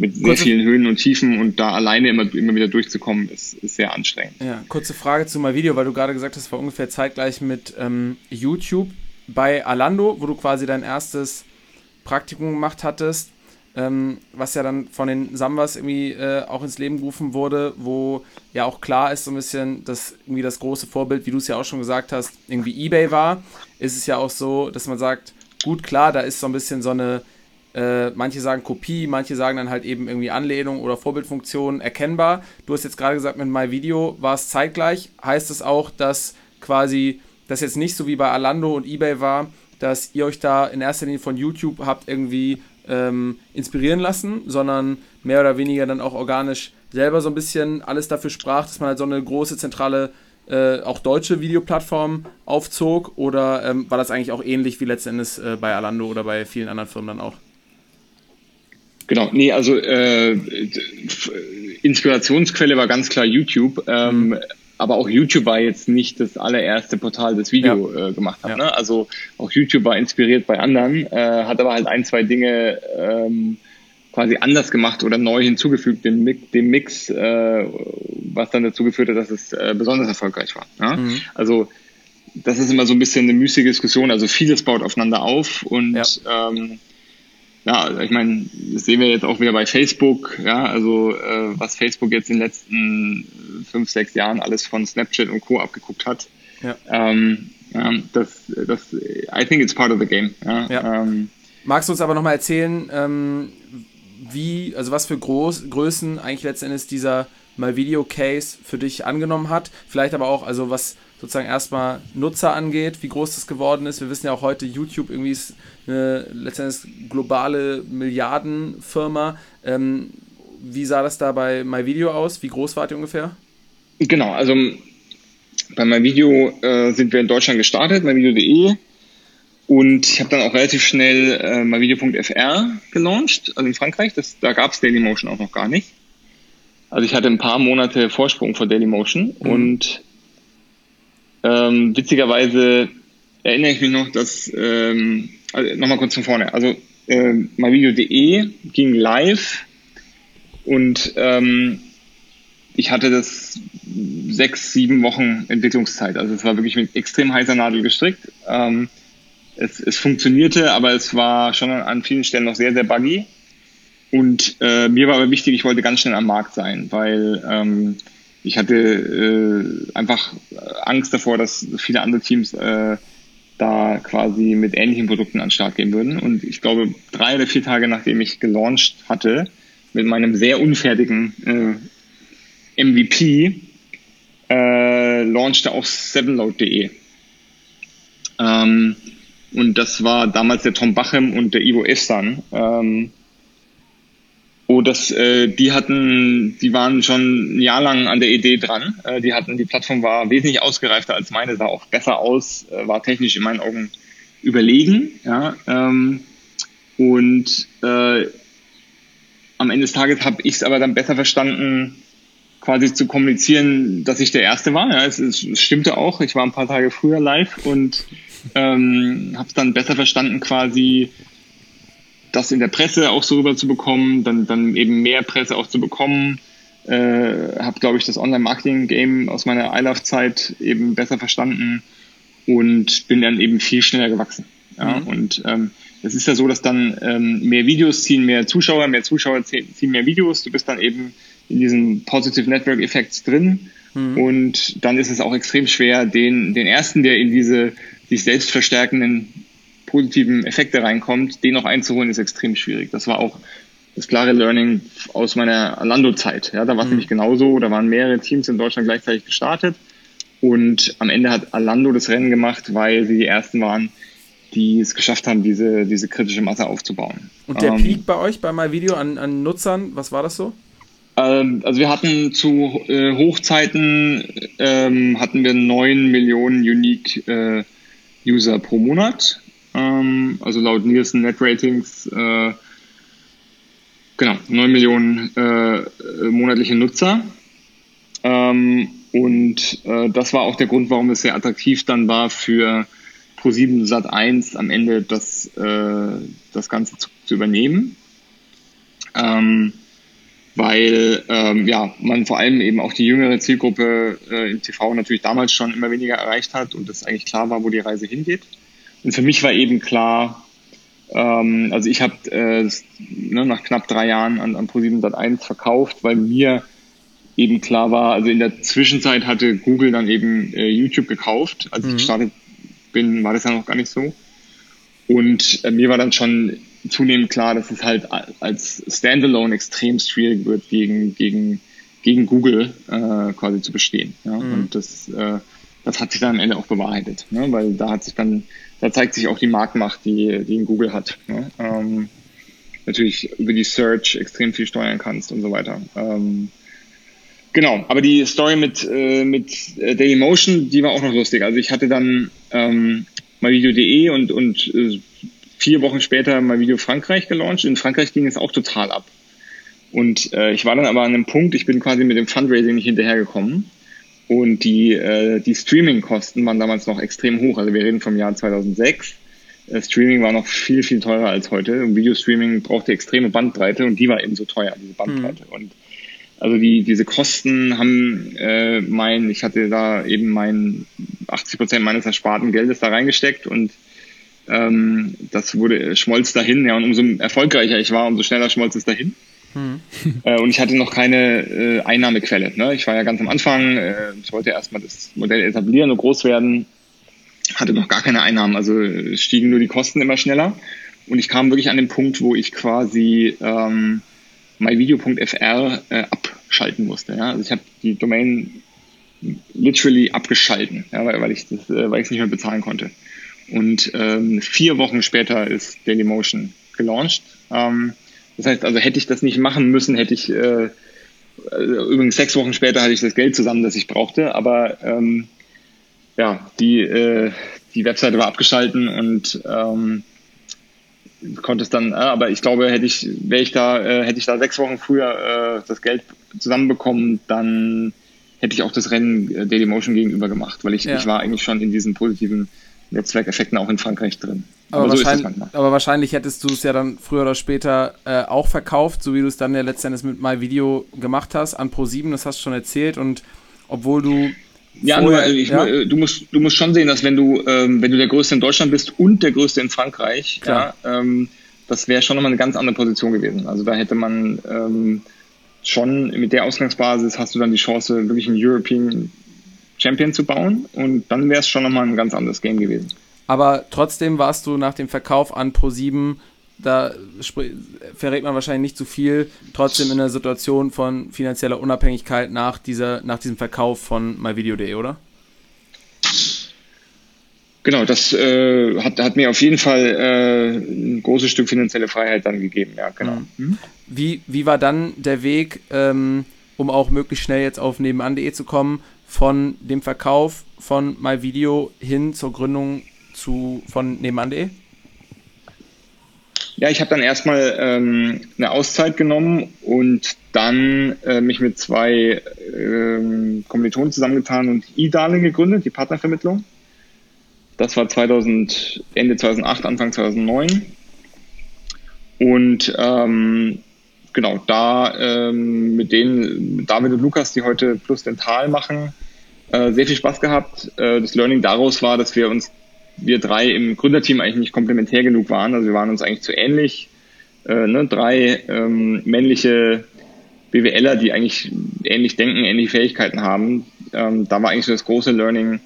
mit sehr kurze, vielen Höhen und Tiefen und da alleine immer, immer wieder durchzukommen, ist, ist sehr anstrengend. Ja, kurze Frage zu meinem Video, weil du gerade gesagt hast, war ungefähr zeitgleich mit ähm, YouTube bei Alando, wo du quasi dein erstes Praktikum gemacht hattest. ähm, was ja dann von den Sambas irgendwie äh, auch ins Leben gerufen wurde, wo ja auch klar ist so ein bisschen, dass irgendwie das große Vorbild, wie du es ja auch schon gesagt hast, irgendwie eBay war, ist es ja auch so, dass man sagt, gut, klar, da ist so ein bisschen so eine, äh, manche sagen Kopie, manche sagen dann halt eben irgendwie Anlehnung oder Vorbildfunktion erkennbar. Du hast jetzt gerade gesagt, mit MyVideo war es zeitgleich. Heißt es auch, dass quasi das jetzt nicht so wie bei Alando und eBay war, dass ihr euch da in erster Linie von YouTube habt irgendwie ähm, inspirieren lassen, sondern mehr oder weniger dann auch organisch selber so ein bisschen alles dafür sprach, dass man halt so eine große zentrale äh, auch deutsche Videoplattform aufzog oder ähm, war das eigentlich auch ähnlich wie letztendlich äh, bei Alando oder bei vielen anderen Firmen dann auch? Genau, nee, also äh, Inspirationsquelle war ganz klar YouTube. Ähm, mhm. Aber auch YouTube war jetzt nicht das allererste Portal, das Video ja. äh, gemacht hat. Ja. Ne? Also auch YouTube war inspiriert bei anderen, äh, hat aber halt ein, zwei Dinge ähm, quasi anders gemacht oder neu hinzugefügt, dem, dem Mix, äh, was dann dazu geführt hat, dass es äh, besonders erfolgreich war. Ja? Mhm. Also das ist immer so ein bisschen eine müßige Diskussion. Also vieles baut aufeinander auf und ja. ähm, ja, ich meine, das sehen wir jetzt auch wieder bei Facebook, ja, also äh, was Facebook jetzt in den letzten fünf, sechs Jahren alles von Snapchat und Co. abgeguckt hat. Ja. Ähm, ja, das, das, I think it's part of the game. Ja, ja. Ähm, Magst du uns aber nochmal erzählen, ähm, wie, also was für Groß, Größen eigentlich letztendlich dieser mal Video Case für dich angenommen hat? Vielleicht aber auch, also was sozusagen erstmal Nutzer angeht, wie groß das geworden ist. Wir wissen ja auch heute, YouTube irgendwie ist eine letztendlich globale Milliardenfirma. Ähm, wie sah das da bei MyVideo aus? Wie groß wart ihr ungefähr? Genau, also bei MyVideo äh, sind wir in Deutschland gestartet, myvideo.de. Und ich habe dann auch relativ schnell äh, myvideo.fr gelauncht, also in Frankreich. Das, da gab es Dailymotion auch noch gar nicht. Also ich hatte ein paar Monate Vorsprung vor Dailymotion mhm. und ähm, witzigerweise erinnere ich mich noch, dass, ähm, also nochmal kurz von vorne, also äh, myvideo.de ging live und ähm, ich hatte das sechs, sieben Wochen Entwicklungszeit. Also es war wirklich mit extrem heißer Nadel gestrickt. Ähm, es, es funktionierte, aber es war schon an vielen Stellen noch sehr, sehr buggy. Und äh, mir war aber wichtig, ich wollte ganz schnell am Markt sein, weil ähm, ich hatte äh, einfach Angst davor, dass viele andere Teams äh, da quasi mit ähnlichen Produkten an den Start gehen würden. Und ich glaube, drei oder vier Tage nachdem ich gelauncht hatte, mit meinem sehr unfertigen äh, MVP, äh, launchte auch sevenload.de. Ähm, und das war damals der Tom Bachem und der Ivo Efsan. Ähm, Oh, das, äh, die hatten, die waren schon ein Jahr lang an der Idee dran. Äh, die hatten, die Plattform war wesentlich ausgereifter als meine, sah auch besser aus, äh, war technisch in meinen Augen überlegen. Ja, ähm, und äh, am Ende des Tages habe ich es aber dann besser verstanden, quasi zu kommunizieren, dass ich der Erste war. Ja, es, es, stimmte auch. Ich war ein paar Tage früher live und ähm, habe es dann besser verstanden, quasi das in der Presse auch so rüber zu bekommen, dann, dann eben mehr Presse auch zu bekommen. Äh, habe, glaube ich, das Online-Marketing-Game aus meiner iLove-Zeit eben besser verstanden und bin dann eben viel schneller gewachsen. Ja? Mhm. Und ähm, es ist ja so, dass dann ähm, mehr Videos ziehen mehr Zuschauer, mehr Zuschauer ziehen mehr Videos. Du bist dann eben in diesen Positive Network Effects drin. Mhm. Und dann ist es auch extrem schwer, den, den ersten, der in diese sich selbst verstärkenden positiven Effekte reinkommt, den noch einzuholen, ist extrem schwierig. Das war auch das klare Learning aus meiner Alando-Zeit. Ja, da war es mhm. nämlich genauso. Da waren mehrere Teams in Deutschland gleichzeitig gestartet. Und am Ende hat Alando das Rennen gemacht, weil sie die ersten waren, die es geschafft haben, diese, diese kritische Masse aufzubauen. Und der ähm, Peak bei euch, bei MyVideo an, an Nutzern, was war das so? Ähm, also wir hatten zu äh, Hochzeiten ähm, hatten wir 9 Millionen Unique äh, User pro Monat. Ähm, also laut Nielsen Net Ratings äh, genau 9 Millionen äh, monatliche Nutzer. Ähm, und äh, das war auch der Grund, warum es sehr attraktiv dann war für Pro7 Sat 1 am Ende das, äh, das Ganze zu, zu übernehmen. Ähm, weil ähm, ja, man vor allem eben auch die jüngere Zielgruppe äh, im TV natürlich damals schon immer weniger erreicht hat und es eigentlich klar war, wo die Reise hingeht. Und für mich war eben klar, Ähm, also ich habe äh, ne, nach knapp drei Jahren an, an Pro7 Sat1 verkauft, weil mir eben klar war, also in der Zwischenzeit hatte Google dann eben äh, YouTube gekauft. Als mhm. ich gestartet bin, war das ja noch gar nicht so. Und äh, mir war dann schon zunehmend klar, dass es halt als Standalone extrem schwierig wird, gegen, gegen, gegen Google äh, quasi zu bestehen. Ja? Mhm. Und das, äh, das hat sich dann am Ende auch bewahrheitet, ne? weil da hat sich dann, da zeigt sich auch die Marktmacht, die, die in Google hat. Ne? Ähm, natürlich über die Search extrem viel steuern kannst und so weiter. Ähm, genau, aber die Story mit, äh, mit äh, Dailymotion, die war auch noch lustig. Also ich hatte dann ähm, myvideo.de und, und äh, vier Wochen später mal Video Frankreich gelauncht. In Frankreich ging es auch total ab. Und äh, ich war dann aber an einem Punkt, ich bin quasi mit dem Fundraising nicht hinterhergekommen. Und die, äh, die Streaming-Kosten waren damals noch extrem hoch. Also wir reden vom Jahr 2006. Äh, Streaming war noch viel, viel teurer als heute. Und Videostreaming brauchte extreme Bandbreite und die war eben so teuer, diese Bandbreite. Mhm. Und also die, diese Kosten haben äh, mein, ich hatte da eben mein 80 Prozent meines ersparten Geldes da reingesteckt und ähm, das wurde schmolz dahin, ja, und umso erfolgreicher ich war, umso schneller schmolz es dahin. Mhm. Äh, und ich hatte noch keine äh, Einnahmequelle. Ne? Ich war ja ganz am Anfang, äh, ich wollte erstmal das Modell etablieren und groß werden, hatte noch gar keine Einnahmen, also stiegen nur die Kosten immer schneller. Und ich kam wirklich an den Punkt, wo ich quasi ähm, myvideo.fr äh, abschalten musste. Ja? Also ich habe die Domain literally abgeschalten, ja, weil, weil ich äh, es nicht mehr bezahlen konnte. Und ähm, vier Wochen später ist Dailymotion gelauncht. Ähm, das heißt, also hätte ich das nicht machen müssen, hätte ich äh, übrigens sechs Wochen später hatte ich das Geld zusammen, das ich brauchte, aber ähm, ja, die, äh, die Webseite war abgeschalten und ähm, konnte es dann, äh, aber ich glaube, hätte ich, wäre ich da, äh, hätte ich da sechs Wochen früher äh, das Geld zusammenbekommen, dann hätte ich auch das Rennen äh, Dailymotion gegenüber gemacht, weil ich, ja. ich war eigentlich schon in diesen positiven Netzwerkeffekten auch in Frankreich drin. Aber, aber so wahrscheinlich, aber wahrscheinlich hättest du es ja dann früher oder später äh, auch verkauft, so wie du es dann ja letztendlich mit MyVideo gemacht hast an Pro7, das hast du schon erzählt und obwohl du ja, vorher, nur, ich, ja? du musst du musst schon sehen, dass wenn du ähm, wenn du der größte in Deutschland bist und der größte in Frankreich, ja, ähm, das wäre schon nochmal eine ganz andere Position gewesen. Also da hätte man ähm, schon mit der Ausgangsbasis hast du dann die Chance, wirklich einen European Champion zu bauen und dann wäre es schon nochmal ein ganz anderes Game gewesen. Aber trotzdem warst du nach dem Verkauf an Pro7, da verrät man wahrscheinlich nicht zu viel, trotzdem in der Situation von finanzieller Unabhängigkeit nach, dieser, nach diesem Verkauf von myvideo.de, oder? Genau, das äh, hat, hat mir auf jeden Fall äh, ein großes Stück finanzielle Freiheit dann gegeben, ja, genau. Mhm. Wie, wie war dann der Weg, ähm, um auch möglichst schnell jetzt auf nebenan.de zu kommen, von dem Verkauf von MyVideo hin zur Gründung zu, von nebenan.de? Ja, ich habe dann erstmal ähm, eine Auszeit genommen und dann äh, mich mit zwei ähm, Kommilitonen zusammengetan und eDarling gegründet, die Partnervermittlung. Das war 2000, Ende 2008, Anfang 2009. Und ähm, genau, da ähm, mit denen, David und Lukas, die heute Plus Dental machen, äh, sehr viel Spaß gehabt. Äh, das Learning daraus war, dass wir uns, wir drei im Gründerteam eigentlich nicht komplementär genug waren. Also wir waren uns eigentlich zu ähnlich. Äh, ne? Drei ähm, männliche BWLer, die eigentlich ähnlich denken, ähnliche Fähigkeiten haben. Ähm, da war eigentlich so das große Learning,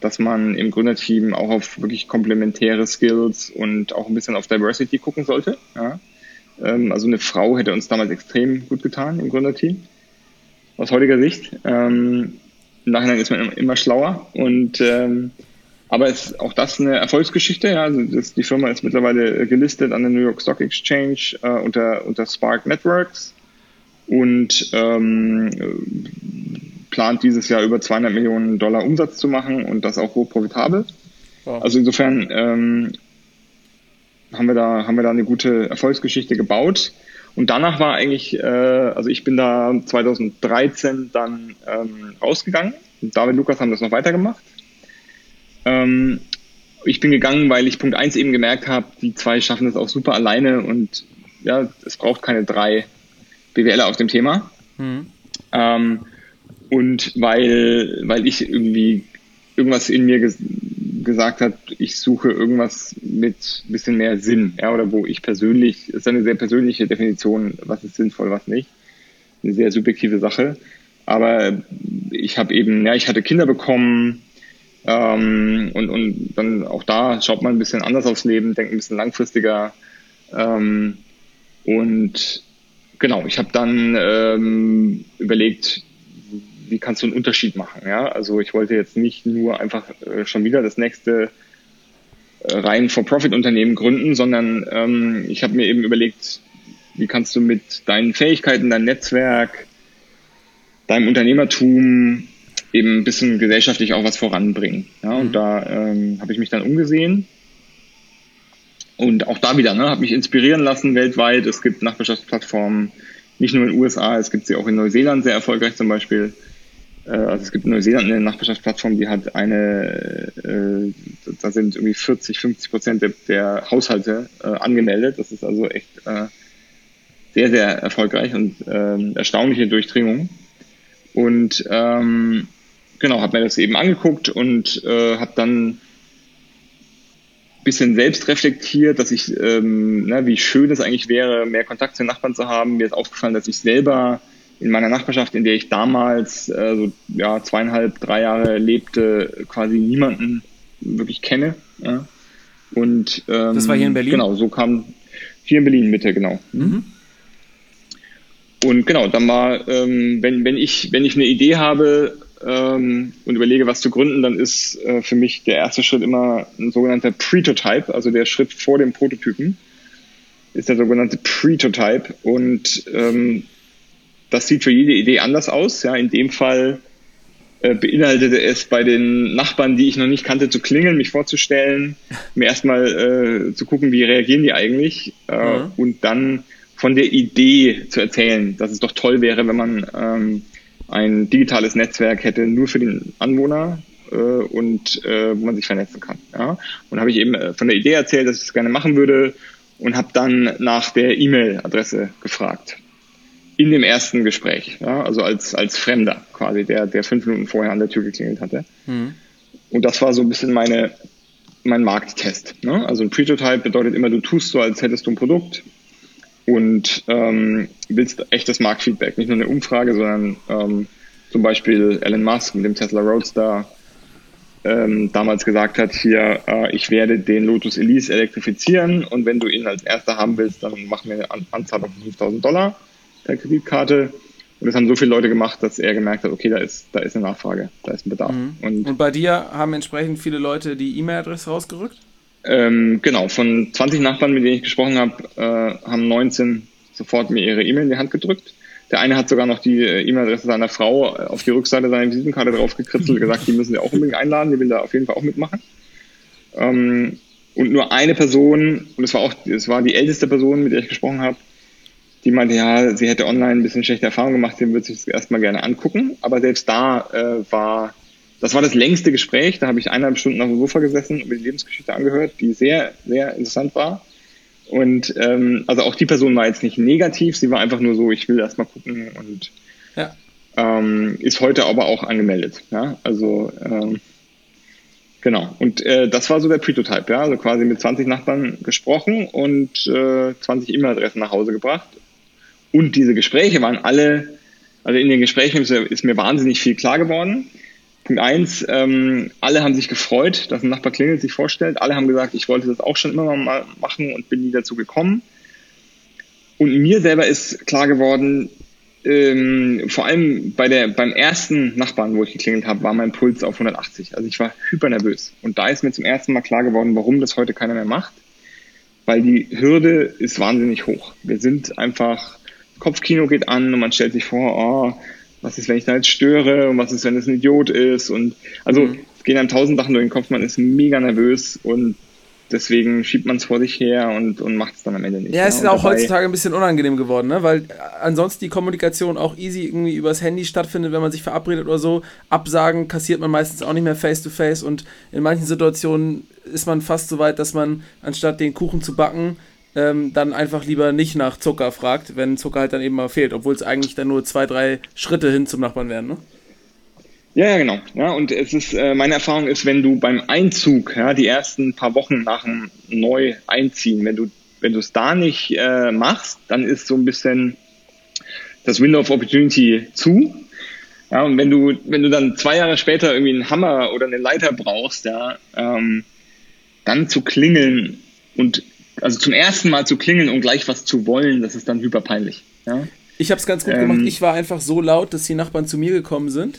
dass man im Gründerteam auch auf wirklich komplementäre Skills und auch ein bisschen auf Diversity gucken sollte. Ja? Ähm, also eine Frau hätte uns damals extrem gut getan im Gründerteam, aus heutiger Sicht. Ähm, Im Nachhinein ist man immer schlauer und ähm, aber ist auch das eine Erfolgsgeschichte. Ja? Also das, die Firma ist mittlerweile gelistet an der New York Stock Exchange äh, unter, unter Spark Networks und ähm, plant dieses Jahr über 200 Millionen Dollar Umsatz zu machen und das auch hoch profitabel. Wow. Also insofern ähm, haben wir da, haben wir da eine gute Erfolgsgeschichte gebaut. Und danach war eigentlich, äh, also ich bin da 2013 dann ähm, rausgegangen. Und David Lukas haben das noch weitergemacht. Ähm, ich bin gegangen, weil ich Punkt 1 eben gemerkt habe, die zwei schaffen das auch super alleine und ja, es braucht keine drei BWLer auf dem Thema. Mhm. Ähm, und weil, weil ich irgendwie irgendwas in mir gesagt hat, ich suche irgendwas mit ein bisschen mehr Sinn, ja, oder wo ich persönlich, ist eine sehr persönliche Definition, was ist sinnvoll, was nicht. Eine sehr subjektive Sache. Aber ich habe eben, ja, ich hatte Kinder bekommen ähm, und, und dann auch da schaut man ein bisschen anders aufs Leben, denkt ein bisschen langfristiger. Ähm, und genau, ich habe dann ähm, überlegt, wie kannst du einen Unterschied machen? Ja? Also ich wollte jetzt nicht nur einfach äh, schon wieder das nächste äh, rein For-Profit-Unternehmen gründen, sondern ähm, ich habe mir eben überlegt, wie kannst du mit deinen Fähigkeiten, deinem Netzwerk, deinem Unternehmertum eben ein bisschen gesellschaftlich auch was voranbringen. Ja? Und mhm. da ähm, habe ich mich dann umgesehen. Und auch da wieder, ne, habe mich inspirieren lassen weltweit. Es gibt Nachbarschaftsplattformen, nicht nur in den USA, es gibt sie auch in Neuseeland sehr erfolgreich zum Beispiel. Äh, also es gibt in Neuseeland eine Nachbarschaftsplattform, die hat eine, äh, da sind irgendwie 40, 50 Prozent der, der Haushalte äh, angemeldet. Das ist also echt äh, sehr, sehr erfolgreich und ähm, erstaunliche Durchdringung. Und ähm, genau, habe mir das eben angeguckt und äh, habe dann bisschen selbst reflektiert, dass ich, ähm, na, wie schön es eigentlich wäre, mehr Kontakt zu den Nachbarn zu haben. Mir ist aufgefallen, dass ich selber in meiner Nachbarschaft, in der ich damals äh, so ja, zweieinhalb, drei Jahre lebte, quasi niemanden wirklich kenne. Ja. Und ähm, das war hier in Berlin. Genau, so kam hier in Berlin Mitte, genau. Mhm. Und genau, dann war, ähm, wenn, wenn ich, wenn ich eine Idee habe ähm, und überlege, was zu gründen, dann ist äh, für mich der erste Schritt immer ein sogenannter Pretotype, also der Schritt vor dem Prototypen, ist der sogenannte Pretotype. Und ähm, das sieht für jede Idee anders aus. Ja, in dem Fall äh, beinhaltete es bei den Nachbarn, die ich noch nicht kannte, zu klingeln, mich vorzustellen, mir erstmal äh, zu gucken, wie reagieren die eigentlich äh, mhm. und dann von der Idee zu erzählen, dass es doch toll wäre, wenn man ähm, ein digitales Netzwerk hätte, nur für den Anwohner äh, und äh, wo man sich vernetzen kann. Ja? Und habe ich eben äh, von der Idee erzählt, dass ich das gerne machen würde und habe dann nach der E-Mail-Adresse gefragt in dem ersten Gespräch, ja, also als, als Fremder quasi, der, der fünf Minuten vorher an der Tür geklingelt hatte. Mhm. Und das war so ein bisschen meine, mein Markttest. Ne? Also ein Pretotype bedeutet immer, du tust so, als hättest du ein Produkt und ähm, willst echtes Marktfeedback, nicht nur eine Umfrage, sondern ähm, zum Beispiel Elon Musk mit dem Tesla Roadster ähm, damals gesagt hat, hier, äh, ich werde den Lotus Elise elektrifizieren und wenn du ihn als erster haben willst, dann mach mir eine Anzahlung von 5000 Dollar per Kreditkarte. Und das haben so viele Leute gemacht, dass er gemerkt hat, okay, da ist, da ist eine Nachfrage, da ist ein Bedarf. Mhm. Und, und, bei dir haben entsprechend viele Leute die E-Mail-Adresse rausgerückt? Ähm, genau, von 20 Nachbarn, mit denen ich gesprochen habe, äh, haben 19 sofort mir ihre E-Mail in die Hand gedrückt. Der eine hat sogar noch die äh, E-Mail-Adresse seiner Frau auf die Rückseite seiner Visitenkarte drauf gekritzelt und gesagt, die müssen wir auch unbedingt einladen, die will da auf jeden Fall auch mitmachen. Ähm, und nur eine Person, und es war auch, es war die älteste Person, mit der ich gesprochen habe, die meinte, ja, sie hätte online ein bisschen schlechte Erfahrungen gemacht, sie würde sich das erstmal gerne angucken. Aber selbst da äh, war, das war das längste Gespräch. Da habe ich eineinhalb Stunden auf dem Sofa gesessen und mir die Lebensgeschichte angehört, die sehr, sehr interessant war. Und ähm, also auch die Person war jetzt nicht negativ, sie war einfach nur so, ich will erstmal gucken und ja. ähm, ist heute aber auch angemeldet. Ja? Also ähm, genau. Und äh, das war so der Pretotype, ja, also quasi mit 20 Nachbarn gesprochen und äh, 20 E-Mail-Adressen nach Hause gebracht und diese Gespräche waren alle, also in den Gesprächen ist mir wahnsinnig viel klar geworden. Punkt eins, ähm, alle haben sich gefreut, dass ein Nachbar klingelt, sich vorstellt. Alle haben gesagt, ich wollte das auch schon immer mal machen und bin nie dazu gekommen. Und mir selber ist klar geworden, ähm, vor allem bei der, beim ersten Nachbarn, wo ich geklingelt habe, war mein Puls auf 180. Also ich war hypernervös. Und da ist mir zum ersten Mal klar geworden, warum das heute keiner mehr macht. Weil die Hürde ist wahnsinnig hoch. Wir sind einfach Kopfkino geht an und man stellt sich vor, oh, was ist, wenn ich da jetzt störe und was ist, wenn es ein Idiot ist und also mhm. es gehen dann tausend Sachen durch den Kopf, man ist mega nervös und deswegen schiebt man es vor sich her und, und macht es dann am Ende nicht. Ja, es ist auch heutzutage ein bisschen unangenehm geworden, ne? weil ansonsten die Kommunikation auch easy irgendwie übers Handy stattfindet, wenn man sich verabredet oder so. Absagen kassiert man meistens auch nicht mehr face to face und in manchen Situationen ist man fast so weit, dass man anstatt den Kuchen zu backen, ähm, dann einfach lieber nicht nach Zucker fragt, wenn Zucker halt dann eben mal fehlt, obwohl es eigentlich dann nur zwei, drei Schritte hin zum Nachbarn wären, ne? Ja, ja, genau. Ja, und es ist, äh, meine Erfahrung ist, wenn du beim Einzug, ja, die ersten paar Wochen nach dem Neu-Einziehen, wenn du, wenn du es da nicht äh, machst, dann ist so ein bisschen das Window of Opportunity zu. Ja, und wenn du, wenn du dann zwei Jahre später irgendwie einen Hammer oder eine Leiter brauchst, ja, ähm, dann zu klingeln und also zum ersten Mal zu klingeln und gleich was zu wollen, das ist dann hyperpeinlich. Ja? Ich habe es ganz gut ähm, gemacht. Ich war einfach so laut, dass die Nachbarn zu mir gekommen sind.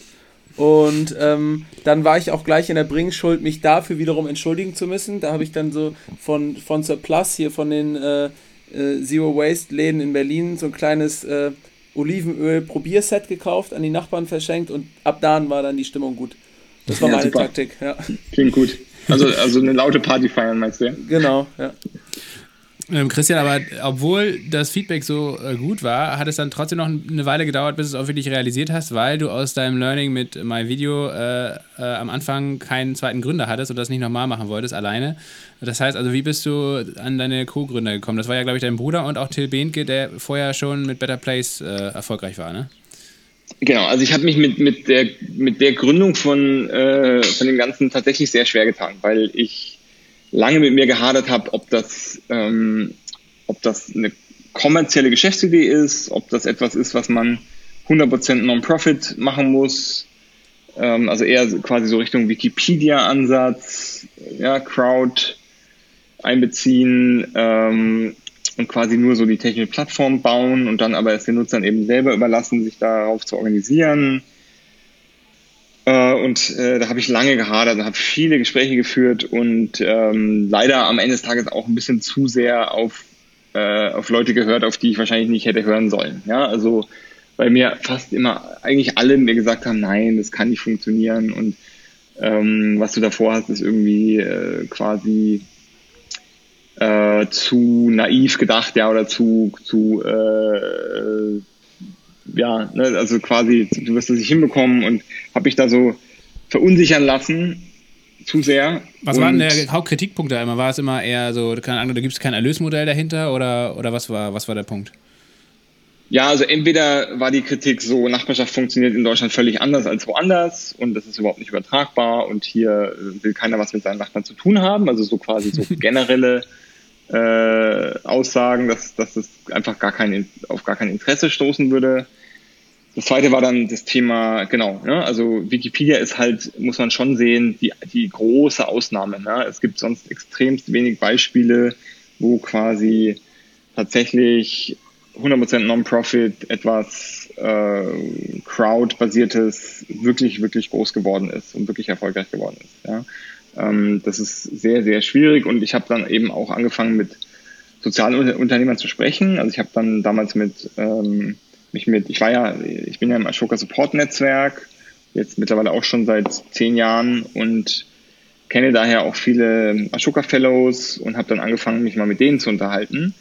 Und ähm, dann war ich auch gleich in der Bringschuld, mich dafür wiederum entschuldigen zu müssen. Da habe ich dann so von, von Surplus hier von den äh, äh, Zero Waste Läden in Berlin so ein kleines äh, Olivenöl-Probierset gekauft, an die Nachbarn verschenkt und ab da war dann die Stimmung gut. Das war ja, meine super. Taktik. Ja. Klingt gut. Also, also eine laute Party feiern, meinst du? Ja? Genau, ja. Ähm, Christian, aber obwohl das Feedback so äh, gut war, hat es dann trotzdem noch eine Weile gedauert, bis du es auch wirklich realisiert hast, weil du aus deinem Learning mit MyVideo äh, äh, am Anfang keinen zweiten Gründer hattest und das nicht nochmal machen wolltest, alleine. Das heißt also, wie bist du an deine Co-Gründer gekommen? Das war ja, glaube ich, dein Bruder und auch Till Behnke, der vorher schon mit Better Place äh, erfolgreich war, ne? Genau, also ich habe mich mit, mit, der, mit der Gründung von, äh, von dem Ganzen tatsächlich sehr schwer getan, weil ich lange mit mir gehadert habe, ob das, ähm, ob das eine kommerzielle Geschäftsidee ist, ob das etwas ist, was man 100% Non-Profit machen muss, ähm, also eher quasi so Richtung Wikipedia-Ansatz, ja, Crowd einbeziehen ähm, und quasi nur so die technische Plattform bauen und dann aber es den Nutzern eben selber überlassen, sich darauf zu organisieren. Äh, und äh, da habe ich lange gehadert und habe viele Gespräche geführt und ähm, leider am Ende des Tages auch ein bisschen zu sehr auf, äh, auf Leute gehört, auf die ich wahrscheinlich nicht hätte hören sollen. Ja, also weil mir fast immer eigentlich alle mir gesagt haben, nein, das kann nicht funktionieren und ähm, was du davor hast, ist irgendwie äh, quasi äh, zu naiv gedacht, ja, oder zu, zu äh, ja, ne, also quasi, du wirst das nicht hinbekommen und habe ich da so verunsichern lassen, zu sehr. Was war denn der Hauptkritikpunkt da immer? War es immer eher so, keine Ahnung, da gibt es kein Erlösmodell dahinter oder, oder was, war, was war der Punkt? Ja, also entweder war die Kritik so, Nachbarschaft funktioniert in Deutschland völlig anders als woanders und das ist überhaupt nicht übertragbar und hier will keiner was mit seinen Nachbarn zu tun haben, also so quasi so generelle äh, Aussagen, dass, dass das einfach gar kein, auf gar kein Interesse stoßen würde. Das zweite war dann das Thema, genau, ne? also Wikipedia ist halt, muss man schon sehen, die, die große Ausnahme. Ne? Es gibt sonst extremst wenig Beispiele, wo quasi tatsächlich 100% Non-Profit etwas äh, Crowd-basiertes wirklich, wirklich groß geworden ist und wirklich erfolgreich geworden ist. Ja? Ähm, das ist sehr, sehr schwierig und ich habe dann eben auch angefangen mit sozialen Unternehmern zu sprechen. Also ich habe dann damals mit ähm, mich mit, ich war ja, ich bin ja im Ashoka Support Netzwerk, jetzt mittlerweile auch schon seit zehn Jahren und kenne daher auch viele Ashoka Fellows und habe dann angefangen, mich mal mit denen zu unterhalten.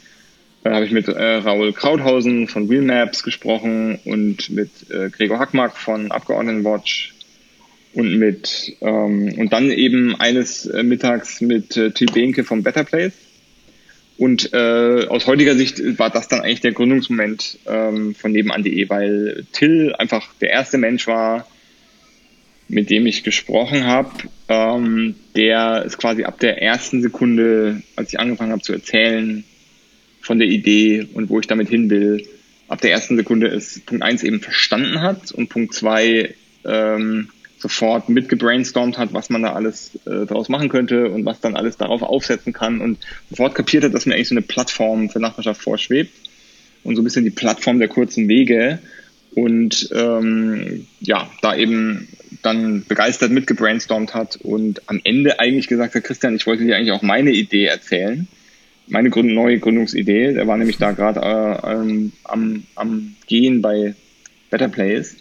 Dann habe ich mit äh, Raoul Krauthausen von Wheelmaps gesprochen und mit äh, Gregor Hackmark von Abgeordnetenwatch und mit ähm, und dann eben eines äh, Mittags mit äh, Till Behnke vom Better Place. Und äh, aus heutiger Sicht war das dann eigentlich der Gründungsmoment ähm, von nebenan.de, weil Till einfach der erste Mensch war, mit dem ich gesprochen habe, ähm, der es quasi ab der ersten Sekunde, als ich angefangen habe zu erzählen von der Idee und wo ich damit hin will, ab der ersten Sekunde es Punkt eins eben verstanden hat und Punkt zwei ähm, sofort mitgebrainstormt hat, was man da alles äh, daraus machen könnte und was dann alles darauf aufsetzen kann und sofort kapiert hat, dass mir eigentlich so eine Plattform für Nachbarschaft vorschwebt und so ein bisschen die Plattform der kurzen Wege und ähm, ja, da eben dann begeistert mitgebrainstormt hat und am Ende eigentlich gesagt hat, Christian, ich wollte dir eigentlich auch meine Idee erzählen, meine Grund neue Gründungsidee, der war nämlich da gerade äh, ähm, am, am Gehen bei Better Place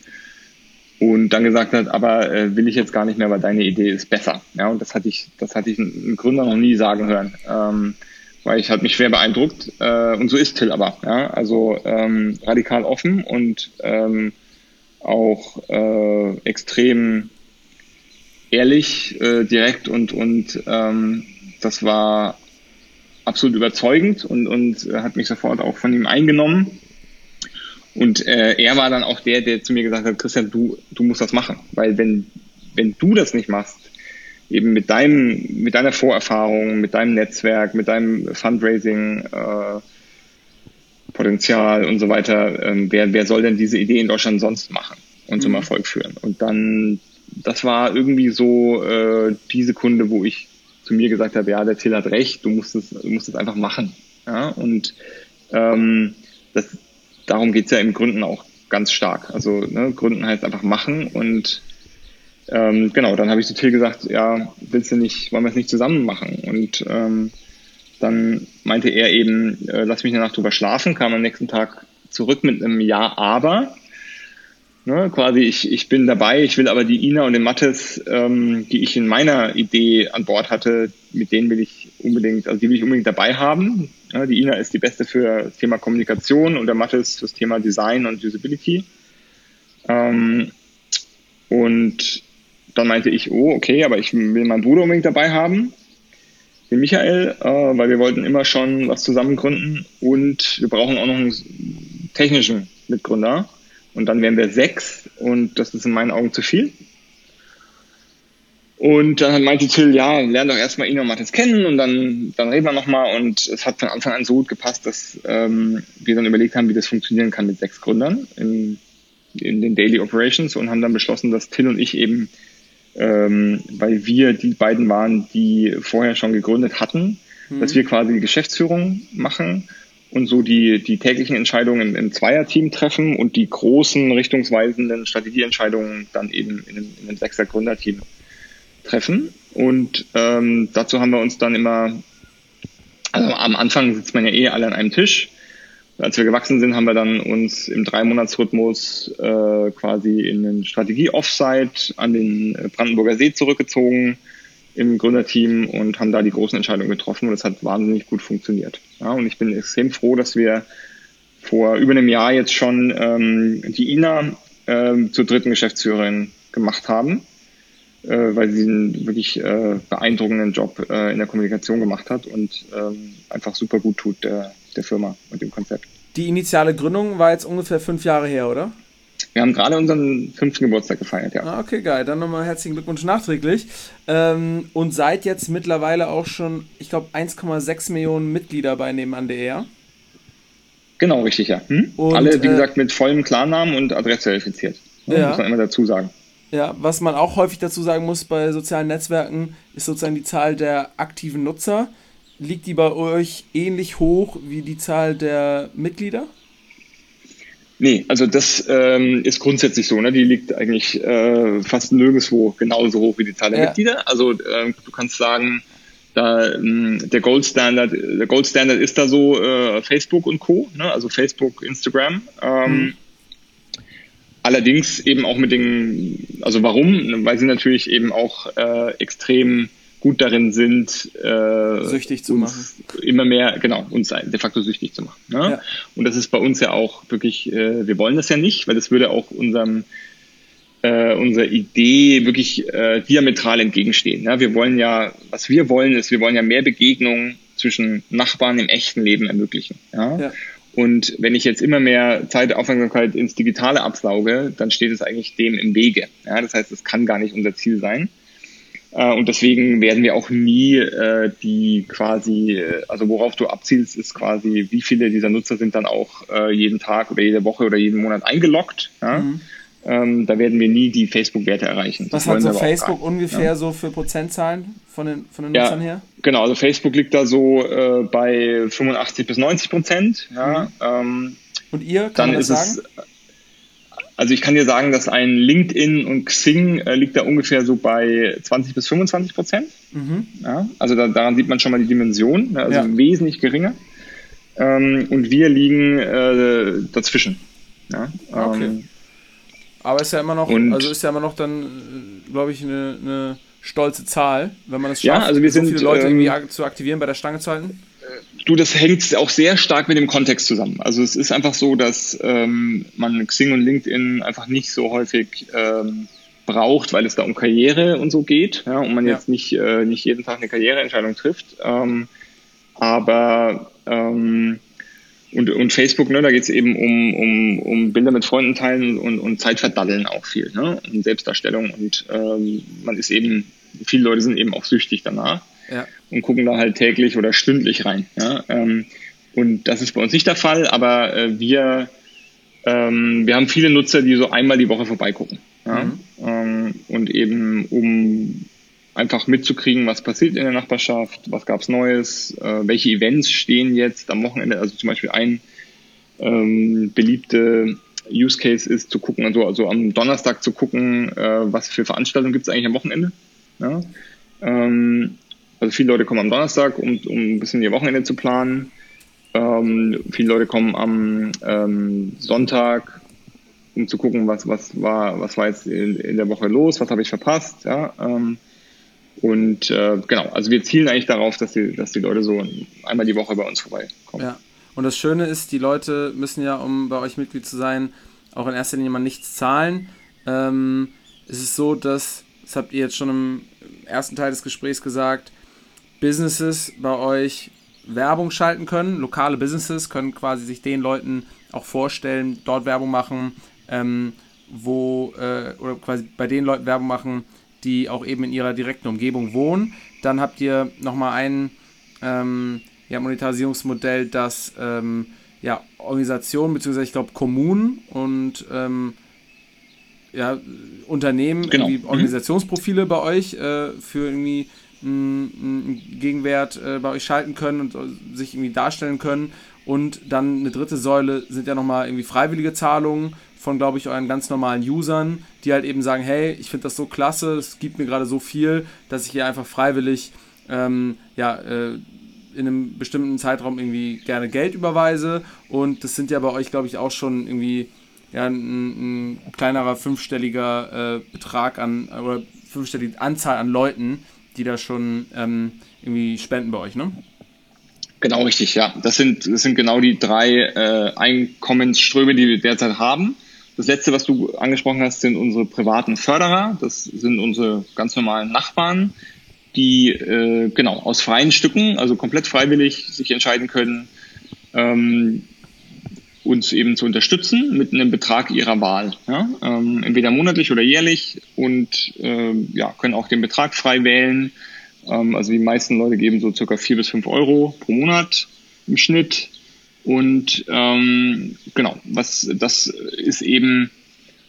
und dann gesagt hat, aber äh, will ich jetzt gar nicht mehr, weil deine Idee ist besser. Ja, und das hatte ich, das hatte ich einen Gründer noch nie sagen hören, ähm, weil ich hat mich schwer beeindruckt. Äh, und so ist Till aber. Ja, also ähm, radikal offen und ähm, auch äh, extrem ehrlich, äh, direkt und und ähm, das war absolut überzeugend und und hat mich sofort auch von ihm eingenommen. Und äh, er war dann auch der, der zu mir gesagt hat, Christian, du, du musst das machen. Weil wenn, wenn du das nicht machst, eben mit deinem, mit deiner Vorerfahrung, mit deinem Netzwerk, mit deinem Fundraising, äh, Potenzial und so weiter, ähm, wer, wer soll denn diese Idee in Deutschland sonst machen und mhm. zum Erfolg führen? Und dann, das war irgendwie so äh, diese Kunde, wo ich zu mir gesagt habe, ja, der Till hat recht, du musst es, du musst es einfach machen. Ja? Und ähm, das, darum geht's ja im Gründen auch ganz stark. Also ne, Gründen heißt einfach machen und ähm, genau, dann habe ich zu Till gesagt, ja, willst du nicht, wollen wir es nicht zusammen machen? Und ähm, dann meinte er eben, äh, lass mich eine Nacht drüber schlafen, kam am nächsten Tag zurück mit einem Ja, aber. Ne, quasi, ich, ich bin dabei, ich will aber die Ina und den Mattes, ähm, die ich in meiner Idee an Bord hatte, mit denen will ich unbedingt, also die will ich unbedingt dabei haben. Die Ina ist die beste für das Thema Kommunikation und der Mattes für das Thema Design und Usability. Ähm, und dann meinte ich, oh, okay, aber ich will meinen Bruder unbedingt dabei haben, den Michael, äh, weil wir wollten immer schon was zusammen gründen und wir brauchen auch noch einen technischen Mitgründer. Und dann wären wir sechs und das ist in meinen Augen zu viel. Und dann meinte Till, ja, lern doch erstmal ihn und Matthias kennen und dann, dann reden wir nochmal. Und es hat von Anfang an so gut gepasst, dass ähm, wir dann überlegt haben, wie das funktionieren kann mit sechs Gründern in, in den Daily Operations und haben dann beschlossen, dass Till und ich eben ähm, weil wir die beiden waren, die vorher schon gegründet hatten, mhm. dass wir quasi die Geschäftsführung machen und so die, die täglichen Entscheidungen im, Zweierteam treffen und die großen richtungsweisenden Strategieentscheidungen dann eben in einem, in einem Sechser-Gründerteam treffen. Und ähm, dazu haben wir uns dann immer, also am Anfang sitzt man ja eh alle an einem Tisch als wir gewachsen sind, haben wir dann uns im Drei-Monats-Rhythmus äh, quasi in den Strategie-Offsite an den äh, Brandenburger See zurückgezogen im Gründerteam und haben da die großen Entscheidungen getroffen und das hat wahnsinnig gut funktioniert. Ja, und ich bin extrem froh, dass wir vor über einem Jahr jetzt schon ähm, die Ina äh, zur dritten Geschäftsführerin gemacht haben, äh, weil sie einen wirklich äh, beeindruckenden Job äh, in der Kommunikation gemacht hat und ähm, einfach super gut tut der, der Firma und dem Konzept. Die initiale Gründung war jetzt ungefähr fünf Jahre her, oder? Wir haben gerade unseren fünften Geburtstag gefeiert, ja. Ah, okay, geil. Dann nochmal herzlichen Glückwunsch nachträglich. Ähm, und seid jetzt mittlerweile auch schon, ich glaube, 1,6 Millionen Mitglieder bei nebenan.de, ja? Genau, richtig, ja. Hm? Und, Alle, wie äh, gesagt, mit vollem Klarnamen und Adresse verifiziert. Ja. Muss man immer dazu sagen. Ja, was man auch häufig dazu sagen muss bei sozialen Netzwerken, ist sozusagen die Zahl der aktiven Nutzer liegt die bei euch ähnlich hoch wie die Zahl der Mitglieder? Nee, also das ähm, ist grundsätzlich so. Ne? Die liegt eigentlich äh, fast nirgendwo genauso hoch wie die Zahl der ja. Mitglieder. Also äh, du kannst sagen, da, ähm, der Gold Standard, der Gold Standard ist da so äh, Facebook und Co. Ne? Also Facebook, Instagram. Ähm, mhm. Allerdings eben auch mit den, also warum? Weil sie natürlich eben auch äh, extrem gut darin sind, äh, süchtig zu machen. Immer mehr, genau, uns de facto süchtig zu machen. Ne? Ja. Und das ist bei uns ja auch wirklich, äh, wir wollen das ja nicht, weil das würde auch unserem äh, unserer Idee wirklich äh, diametral entgegenstehen. Ja? Wir wollen ja, was wir wollen, ist, wir wollen ja mehr Begegnungen zwischen Nachbarn im echten Leben ermöglichen. Ja? ja. Und wenn ich jetzt immer mehr Zeit, Aufmerksamkeit ins Digitale absauge, dann steht es eigentlich dem im Wege. Ja? Das heißt, es kann gar nicht unser Ziel sein. Äh, und deswegen werden wir auch nie äh, die quasi, äh, also worauf du abzielst, ist quasi, wie viele dieser Nutzer sind dann auch jeden Tag oder jede Woche oder jeden Monat eingeloggt. Ja? Mhm. Ähm, da werden wir nie die Facebook-Werte erreichen. Was hat so Facebook ungefähr ja? so für Prozentzahlen von den, von den Nutzern ja, her? Genau, also Facebook liegt da so äh, bei 85 bis 90 Prozent. Ja? Mhm. Ähm, Und ihr, kann dann das sagen? Es, also ich kann dir sagen, dass ein LinkedIn und Xing äh, liegt da ungefähr so bei 20 bis 25 Prozent. Mhm. Ja, also da, daran sieht man schon mal die Dimension, ne, also ja. wesentlich geringer. Ähm, und wir liegen äh, dazwischen. Ja, okay. Ähm, Aber ist ja immer noch, also ist ja immer noch dann, äh, glaube ich, eine, eine, stolze Zahl, wenn man es schafft, ja, also wir so sind, viele Leute ähm, irgendwie zu aktivieren, bei der Stange zu halten. Du, das hängt auch sehr stark mit dem Kontext zusammen. Also es ist einfach so, dass ähm, man Xing und LinkedIn einfach nicht so häufig ähm, braucht, weil es da um Karriere und so geht ja, und man ja. jetzt nicht, äh, nicht jeden Tag eine Karriereentscheidung trifft. Ähm, aber ähm, und, und Facebook, ne, da geht es eben um, um, um Bilder mit Freunden teilen und, und Zeit verdaddeln auch viel, ne? Und Selbstdarstellung und ähm, man ist eben, viele Leute sind eben auch süchtig danach ja. und gucken da halt täglich oder stündlich rein. Ja? Ähm, und das ist bei uns nicht der Fall, aber äh, wir, ähm, wir haben viele Nutzer, die so einmal die Woche vorbeigucken. Ja? Mhm. Ähm, und eben um einfach mitzukriegen, was passiert in der Nachbarschaft, was gab es Neues, äh, welche Events stehen jetzt am Wochenende. Also zum Beispiel ein ähm, beliebte Use Case ist zu gucken, also, also am Donnerstag zu gucken, äh, was für Veranstaltungen gibt es eigentlich am Wochenende. Ja? Ähm, also viele Leute kommen am Donnerstag, um, um ein bisschen ihr Wochenende zu planen. Ähm, viele Leute kommen am ähm, Sonntag, um zu gucken, was, was, war, was war jetzt in, in der Woche los, was habe ich verpasst. Ja? Ähm, und äh, genau, also wir zielen eigentlich darauf, dass die, dass die Leute so einmal die Woche bei uns vorbeikommen. Ja. Und das Schöne ist, die Leute müssen ja, um bei euch Mitglied zu sein, auch in erster Linie mal nichts zahlen. Ähm, es ist so, dass, das habt ihr jetzt schon im ersten Teil des Gesprächs gesagt, Businesses bei euch Werbung schalten können. Lokale Businesses können quasi sich den Leuten auch vorstellen, dort Werbung machen, ähm, wo, äh, oder quasi bei den Leuten Werbung machen, die auch eben in ihrer direkten Umgebung wohnen. Dann habt ihr nochmal ein ähm, ja, Monetarisierungsmodell, das ähm, ja, Organisationen bzw. ich glaube Kommunen und ähm, ja, Unternehmen genau. irgendwie mhm. Organisationsprofile bei euch äh, für irgendwie einen Gegenwert äh, bei euch schalten können und äh, sich irgendwie darstellen können. Und dann eine dritte Säule sind ja nochmal irgendwie freiwillige Zahlungen von, glaube ich, euren ganz normalen Usern, die halt eben sagen, hey, ich finde das so klasse, es gibt mir gerade so viel, dass ich hier einfach freiwillig ähm, ja, äh, in einem bestimmten Zeitraum irgendwie gerne Geld überweise. Und das sind ja bei euch, glaube ich, auch schon irgendwie ja, ein, ein kleinerer fünfstelliger äh, Betrag an oder fünfstellige Anzahl an Leuten, die da schon ähm, irgendwie spenden bei euch, ne? Genau, richtig, ja. Das sind, das sind genau die drei äh, Einkommensströme, die wir derzeit haben. Das letzte, was du angesprochen hast, sind unsere privaten Förderer. Das sind unsere ganz normalen Nachbarn, die äh, genau aus freien Stücken, also komplett freiwillig sich entscheiden können, ähm, uns eben zu unterstützen mit einem Betrag ihrer Wahl. Ja? Ähm, entweder monatlich oder jährlich und äh, ja, können auch den Betrag frei wählen. Ähm, also die meisten Leute geben so circa vier bis fünf Euro pro Monat im Schnitt. Und ähm, genau, was das ist eben,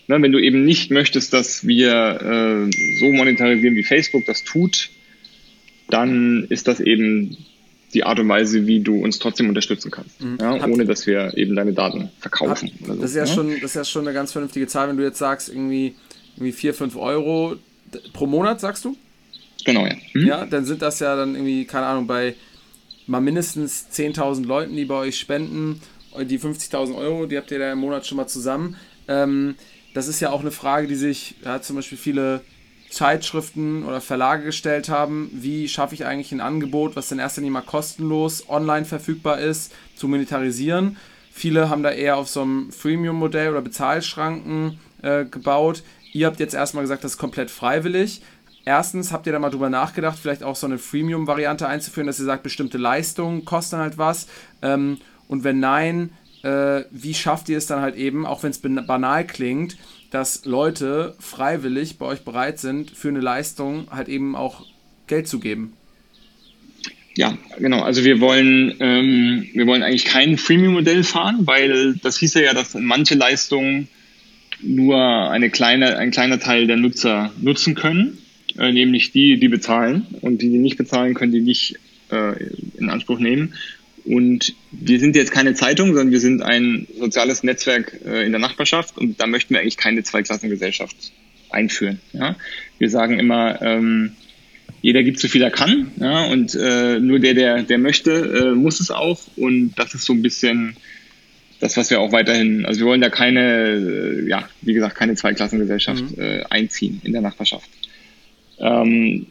ne, wenn du eben nicht möchtest, dass wir äh, so monetarisieren, wie Facebook das tut, dann ist das eben die Art und Weise, wie du uns trotzdem unterstützen kannst, mhm. ja, ohne dass wir eben deine Daten verkaufen. Hab, so. das, ist ja, ja, Schon, das ist ja schon eine ganz vernünftige Zahl, wenn du jetzt sagst, irgendwie, irgendwie 4, 5 Euro pro Monat, sagst du? Genau, ja. Mhm. Ja, dann sind das ja dann irgendwie, keine Ahnung, bei mal mindestens 10.000 Leuten, die bei euch spenden, die 50.000 Euro, die habt ihr da im Monat schon mal zusammen. Ähm, das ist ja auch eine Frage, die sich ja, zum Beispiel viele Zeitschriften oder Verlage gestellt haben. Wie schaffe ich eigentlich ein Angebot, was in erster Linie mal kostenlos online verfügbar ist, zu monetarisieren? Viele haben da eher auf so einem Freemium-Modell oder Bezahlschranken äh, gebaut. Ihr habt jetzt erstmal gesagt, das ist komplett freiwillig. Erstens, habt ihr da mal drüber nachgedacht, vielleicht auch so eine Freemium-Variante einzuführen, dass ihr sagt, bestimmte Leistungen kosten halt was? Ähm, und wenn nein, äh, wie schafft ihr es dann halt eben, auch wenn es banal klingt, dass Leute freiwillig bei euch bereit sind, für eine Leistung halt eben auch Geld zu geben? Ja, genau. Also wir wollen, ähm, wir wollen eigentlich kein Freemium-Modell fahren, weil das hieß ja, dass manche Leistungen nur eine kleine, ein kleiner Teil der Nutzer nutzen können, äh, nämlich die, die bezahlen. Und die, die nicht bezahlen, können die nicht äh, in Anspruch nehmen. Und wir sind jetzt keine Zeitung, sondern wir sind ein soziales Netzwerk äh, in der Nachbarschaft und da möchten wir eigentlich keine Zweiklassengesellschaft einführen. Ja? Wir sagen immer, ähm, jeder gibt so viel er kann ja? und äh, nur der, der, der möchte, äh, muss es auch. Und das ist so ein bisschen das, was wir auch weiterhin, also wir wollen da keine, äh, ja, wie gesagt, keine Zweiklassengesellschaft mhm. äh, einziehen in der Nachbarschaft. Ähm,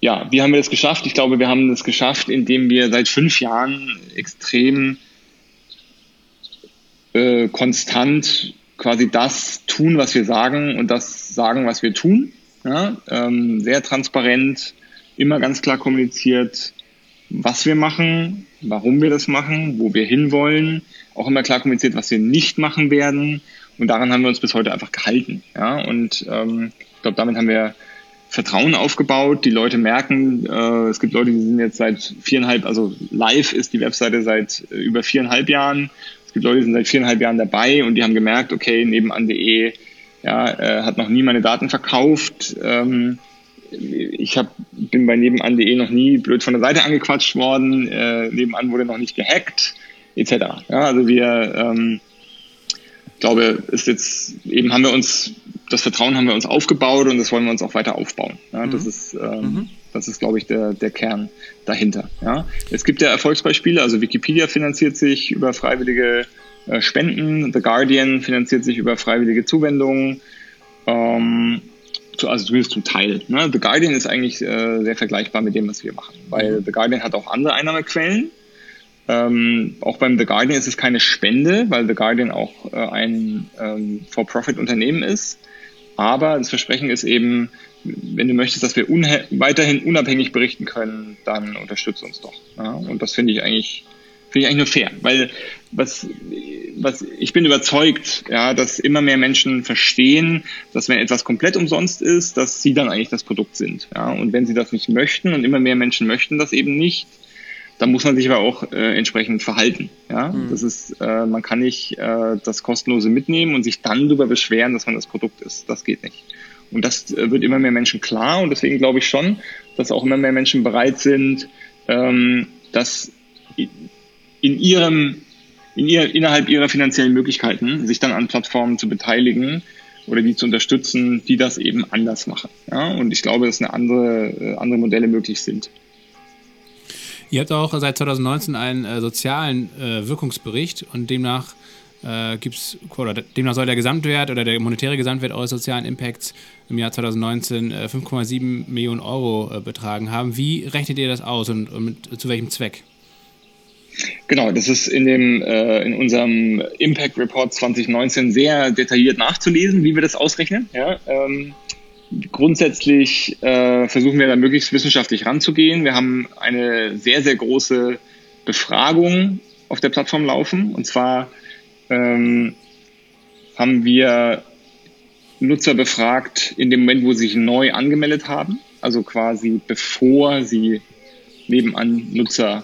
ja, wie haben wir das geschafft? Ich glaube, wir haben das geschafft, indem wir seit fünf Jahren extrem äh, konstant quasi das tun, was wir sagen und das sagen, was wir tun. Ja? Ähm, sehr transparent, immer ganz klar kommuniziert, was wir machen, warum wir das machen, wo wir hinwollen, auch immer klar kommuniziert, was wir nicht machen werden. Und daran haben wir uns bis heute einfach gehalten. Ja? Und ähm, glaube, damit haben wir Vertrauen aufgebaut. Die Leute merken, äh, es gibt Leute, die sind jetzt seit viereinhalb, also live ist die Webseite seit äh, über viereinhalb Jahren. Es gibt Leute, die sind seit viereinhalb Jahren dabei und die haben gemerkt, okay, nebenan.de ja, äh, hat noch nie meine Daten verkauft. Ähm, ich hab, bin bei nebenan.de noch nie blöd von der Seite angequatscht worden. Äh, nebenan wurde noch nicht gehackt, etc. Ja, also wir ähm, glaube, ist jetzt eben haben wir uns das Vertrauen haben wir uns aufgebaut und das wollen wir uns auch weiter aufbauen. Ja, mhm. Das ist, ähm, mhm. das ist, glaube ich, der, der Kern dahinter. Ja. Es gibt ja Erfolgsbeispiele, also Wikipedia finanziert sich über freiwillige äh, Spenden, The Guardian finanziert sich über freiwillige Zuwendungen, ähm, zu, also zumindest zum Teil. Ne? The Guardian ist eigentlich äh, sehr vergleichbar mit dem, was wir machen, weil mhm. The Guardian hat auch andere Einnahmequellen. Ähm, auch beim The Guardian ist es keine Spende, weil The Guardian auch äh, ein ähm, For-Profit-Unternehmen ist. Aber das Versprechen ist eben, wenn du möchtest, dass wir weiterhin unabhängig berichten können, dann unterstütze uns doch. Ja? Und das finde ich eigentlich finde ich eigentlich nur fair, weil was, was ich bin überzeugt, ja, dass immer mehr Menschen verstehen, dass wenn etwas komplett umsonst ist, dass sie dann eigentlich das Produkt sind. Ja? Und wenn sie das nicht möchten und immer mehr Menschen möchten das eben nicht, dann muss man sich aber auch äh, entsprechend verhalten. Ja? Mhm. Das ist, äh, man kann nicht äh, das kostenlose mitnehmen und sich dann darüber beschweren, dass man das Produkt ist. Das geht nicht. Und das äh, wird immer mehr Menschen klar und deswegen glaube ich schon, dass auch immer mehr Menschen bereit sind, ähm, das in ihrem, in ihr, innerhalb ihrer finanziellen Möglichkeiten sich dann an Plattformen zu beteiligen oder die zu unterstützen, die das eben anders machen. Ja? Und ich glaube, dass eine andere, äh, andere Modelle möglich sind. Ihr habt auch seit 2019 einen äh, sozialen äh, Wirkungsbericht und demnach äh, gibt's, oder demnach soll der Gesamtwert oder der monetäre Gesamtwert eures sozialen Impacts im Jahr 2019 äh, 5,7 Millionen Euro äh, betragen haben. Wie rechnet ihr das aus und, und mit, zu welchem Zweck? Genau, das ist in, dem, äh, in unserem Impact Report 2019 sehr detailliert nachzulesen, wie wir das ausrechnen. Ja, ähm, grundsätzlich äh, versuchen wir da möglichst wissenschaftlich ranzugehen. Wir haben eine sehr, sehr große Befragung auf der Plattform laufen. Und zwar ähm, haben wir Nutzer befragt in dem Moment, wo sie sich neu angemeldet haben. Also quasi bevor sie nebenan Nutzer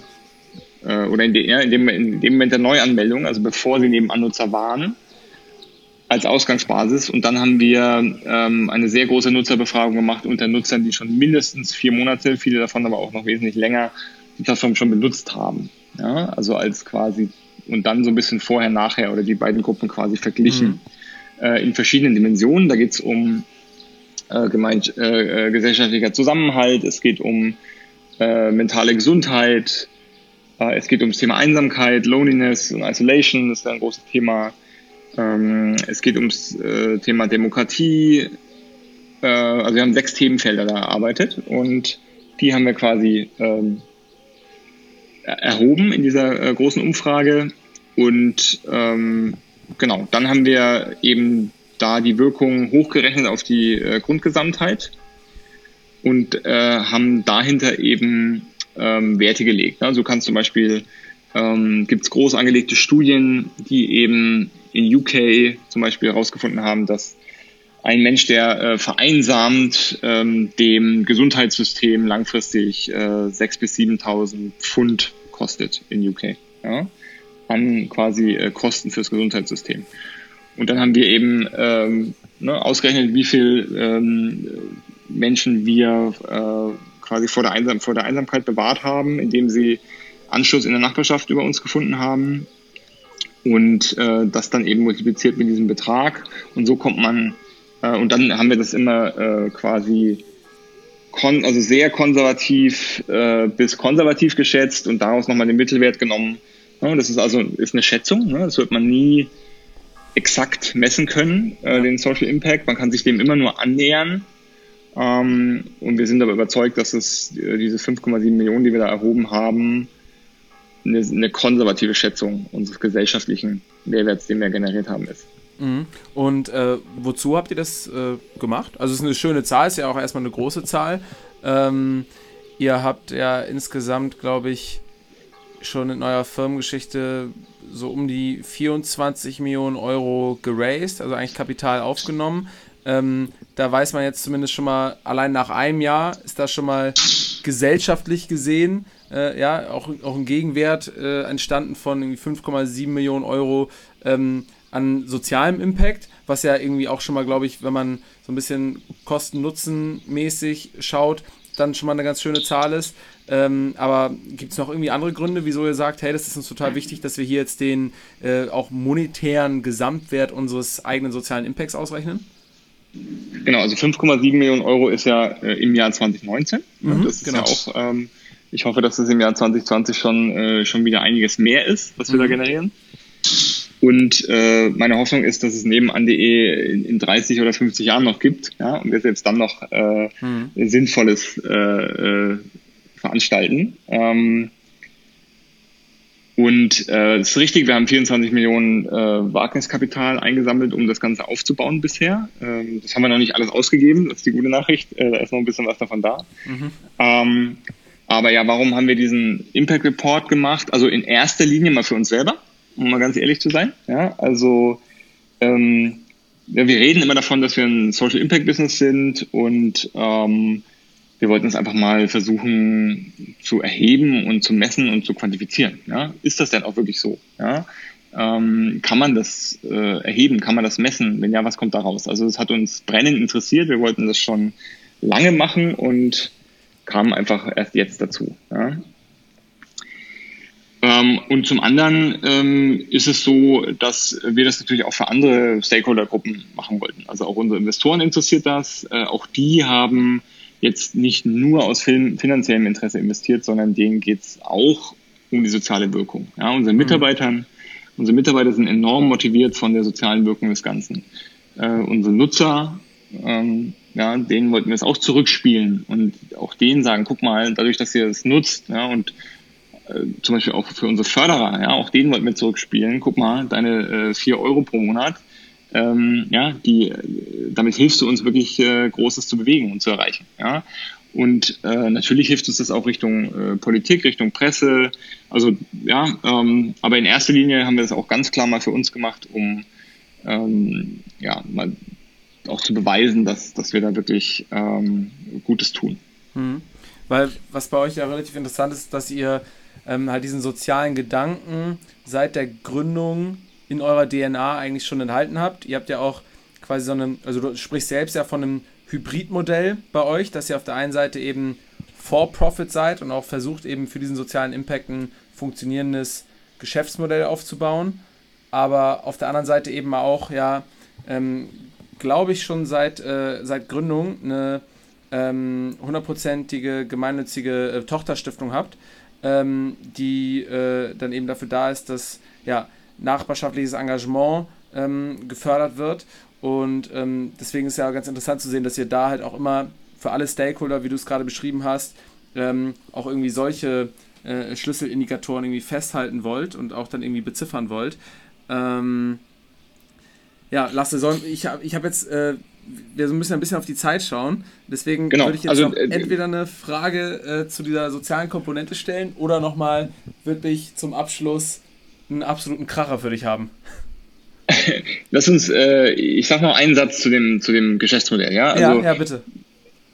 äh, oder in, de, in, dem, in dem Moment der Neuanmeldung, also bevor sie nebenan Nutzer waren als Ausgangsbasis. Und dann haben wir ähm, eine sehr große Nutzerbefragung gemacht unter Nutzern, die schon mindestens vier Monate, viele davon aber auch noch wesentlich länger, die Plattform schon benutzt haben. Ja, also als quasi und dann so ein bisschen vorher, nachher oder die beiden Gruppen quasi verglichen mhm. äh, in verschiedenen Dimensionen. Da geht es um äh, gemeint, äh, äh, gesellschaftlicher Zusammenhalt, es geht um äh, mentale Gesundheit, äh, es geht ums Thema Einsamkeit, Loneliness und Isolation, das ist ein großes Thema. Ähm, es geht ums äh, Thema Demokratie. Äh, also wir haben sechs Themenfelder da erarbeitet und die haben wir quasi ähm, erhoben in dieser äh, großen Umfrage. Und ähm, genau, dann haben wir eben da die Wirkung hochgerechnet auf die äh, Grundgesamtheit und äh, haben dahinter eben ähm, Werte gelegt. Ne? So kann zum Beispiel ähm, gibt es groß angelegte Studien, die eben in UK zum Beispiel herausgefunden haben, dass ein Mensch, der äh, vereinsamt, ähm, dem Gesundheitssystem langfristig äh, 6.000 bis 7.000 Pfund kostet in UK. Ja? An quasi äh, Kosten fürs Gesundheitssystem. Und dann haben wir eben ähm, ne, ausgerechnet, wie viel ähm, Menschen wir äh, quasi vor der, Einsam vor der Einsamkeit bewahrt haben, indem sie Anschluss in der Nachbarschaft über uns gefunden haben und äh, das dann eben multipliziert mit diesem Betrag und so kommt man äh, und dann haben wir das immer äh, quasi kon also sehr konservativ äh, bis konservativ geschätzt und daraus nochmal den Mittelwert genommen. Ja, das ist also ist eine Schätzung, ne? das wird man nie exakt messen können, äh, den Social Impact. Man kann sich dem immer nur annähern. Ähm, und wir sind aber überzeugt, dass es äh, diese 5,7 Millionen, die wir da erhoben haben, eine, eine konservative Schätzung unseres gesellschaftlichen Mehrwerts, den wir generiert haben, ist. Mhm. Und äh, wozu habt ihr das äh, gemacht? Also es ist eine schöne Zahl, ist ja auch erstmal eine große Zahl. Ähm, ihr habt ja insgesamt, glaube ich, schon in eurer Firmengeschichte so um die 24 Millionen Euro geraced, also eigentlich Kapital aufgenommen. Ähm, da weiß man jetzt zumindest schon mal, allein nach einem Jahr ist das schon mal gesellschaftlich gesehen, äh, ja, auch, auch ein Gegenwert äh, entstanden von 5,7 Millionen Euro ähm, an sozialem Impact, was ja irgendwie auch schon mal, glaube ich, wenn man so ein bisschen Kosten-Nutzen-mäßig schaut, dann schon mal eine ganz schöne Zahl ist. Ähm, aber gibt es noch irgendwie andere Gründe, wieso ihr sagt, hey, das ist uns total wichtig, dass wir hier jetzt den äh, auch monetären Gesamtwert unseres eigenen sozialen Impacts ausrechnen? Genau, also 5,7 Millionen Euro ist ja äh, im Jahr 2019. Mhm, das ist genau. ja auch, ähm, ich hoffe, dass es im Jahr 2020 schon, äh, schon wieder einiges mehr ist, was wir mhm. da generieren. Und äh, meine Hoffnung ist, dass es neben an.de in, in 30 oder 50 Jahren noch gibt ja, und wir selbst dann noch äh, mhm. Sinnvolles äh, äh, veranstalten. Ähm, und äh, das ist richtig, wir haben 24 Millionen äh, Wagniskapital eingesammelt, um das Ganze aufzubauen bisher. Ähm, das haben wir noch nicht alles ausgegeben, das ist die gute Nachricht. Äh, da ist noch ein bisschen was davon da. Mhm. Ähm, aber ja, warum haben wir diesen Impact Report gemacht? Also in erster Linie mal für uns selber um mal ganz ehrlich zu sein. Ja, also ähm, ja, wir reden immer davon, dass wir ein Social Impact Business sind und ähm, wir wollten es einfach mal versuchen zu erheben und zu messen und zu quantifizieren. Ja? Ist das denn auch wirklich so? Ja? Ähm, kann man das äh, erheben? Kann man das messen? Wenn ja, was kommt da raus? Also es hat uns brennend interessiert. Wir wollten das schon lange machen und kamen einfach erst jetzt dazu. Ja? Ähm, und zum anderen ähm, ist es so, dass wir das natürlich auch für andere Stakeholdergruppen machen wollten. Also auch unsere Investoren interessiert das. Äh, auch die haben jetzt nicht nur aus finanziellem Interesse investiert, sondern denen geht es auch um die soziale Wirkung. Ja, unsere mhm. Mitarbeitern, unsere Mitarbeiter sind enorm motiviert von der sozialen Wirkung des Ganzen. Äh, unsere Nutzer, ähm, ja, denen wollten wir es auch zurückspielen und auch denen sagen, guck mal, dadurch, dass ihr es nutzt ja, und äh, zum Beispiel auch für unsere Förderer, ja, auch denen wollten wir zurückspielen. Guck mal, deine äh, 4 Euro pro Monat, ähm, ja, die, äh, damit hilfst du uns wirklich äh, Großes zu bewegen und zu erreichen. Ja. Und äh, natürlich hilft uns das auch Richtung äh, Politik, Richtung Presse. Also ja, ähm, aber in erster Linie haben wir das auch ganz klar mal für uns gemacht, um ähm, ja mal auch zu beweisen, dass, dass wir da wirklich ähm, Gutes tun. Mhm. Weil was bei euch ja relativ interessant ist, dass ihr ähm, halt diesen sozialen Gedanken seit der Gründung in eurer DNA eigentlich schon enthalten habt. Ihr habt ja auch quasi so eine, also du sprichst selbst ja von einem Hybridmodell bei euch, dass ihr auf der einen Seite eben For-Profit seid und auch versucht eben für diesen sozialen Impact ein funktionierendes Geschäftsmodell aufzubauen, aber auf der anderen Seite eben auch ja, ähm, glaube ich schon seit, äh, seit Gründung eine ähm, hundertprozentige gemeinnützige äh, Tochterstiftung habt, ähm, die äh, dann eben dafür da ist, dass ja, nachbarschaftliches Engagement ähm, gefördert wird. Und ähm, deswegen ist ja ganz interessant zu sehen, dass ihr da halt auch immer für alle Stakeholder, wie du es gerade beschrieben hast, ähm, auch irgendwie solche äh, Schlüsselindikatoren irgendwie festhalten wollt und auch dann irgendwie beziffern wollt. Ähm, ja, Lasse, soll, ich habe ich hab jetzt äh, wir so ein bisschen auf die Zeit schauen. Deswegen genau. würde ich jetzt also, noch äh, entweder eine Frage äh, zu dieser sozialen Komponente stellen oder nochmal wirklich zum Abschluss einen absoluten Kracher für dich haben. Lass uns, äh, ich sag noch einen Satz zu dem, zu dem Geschäftsmodell, ja? Also, ja, ja, bitte.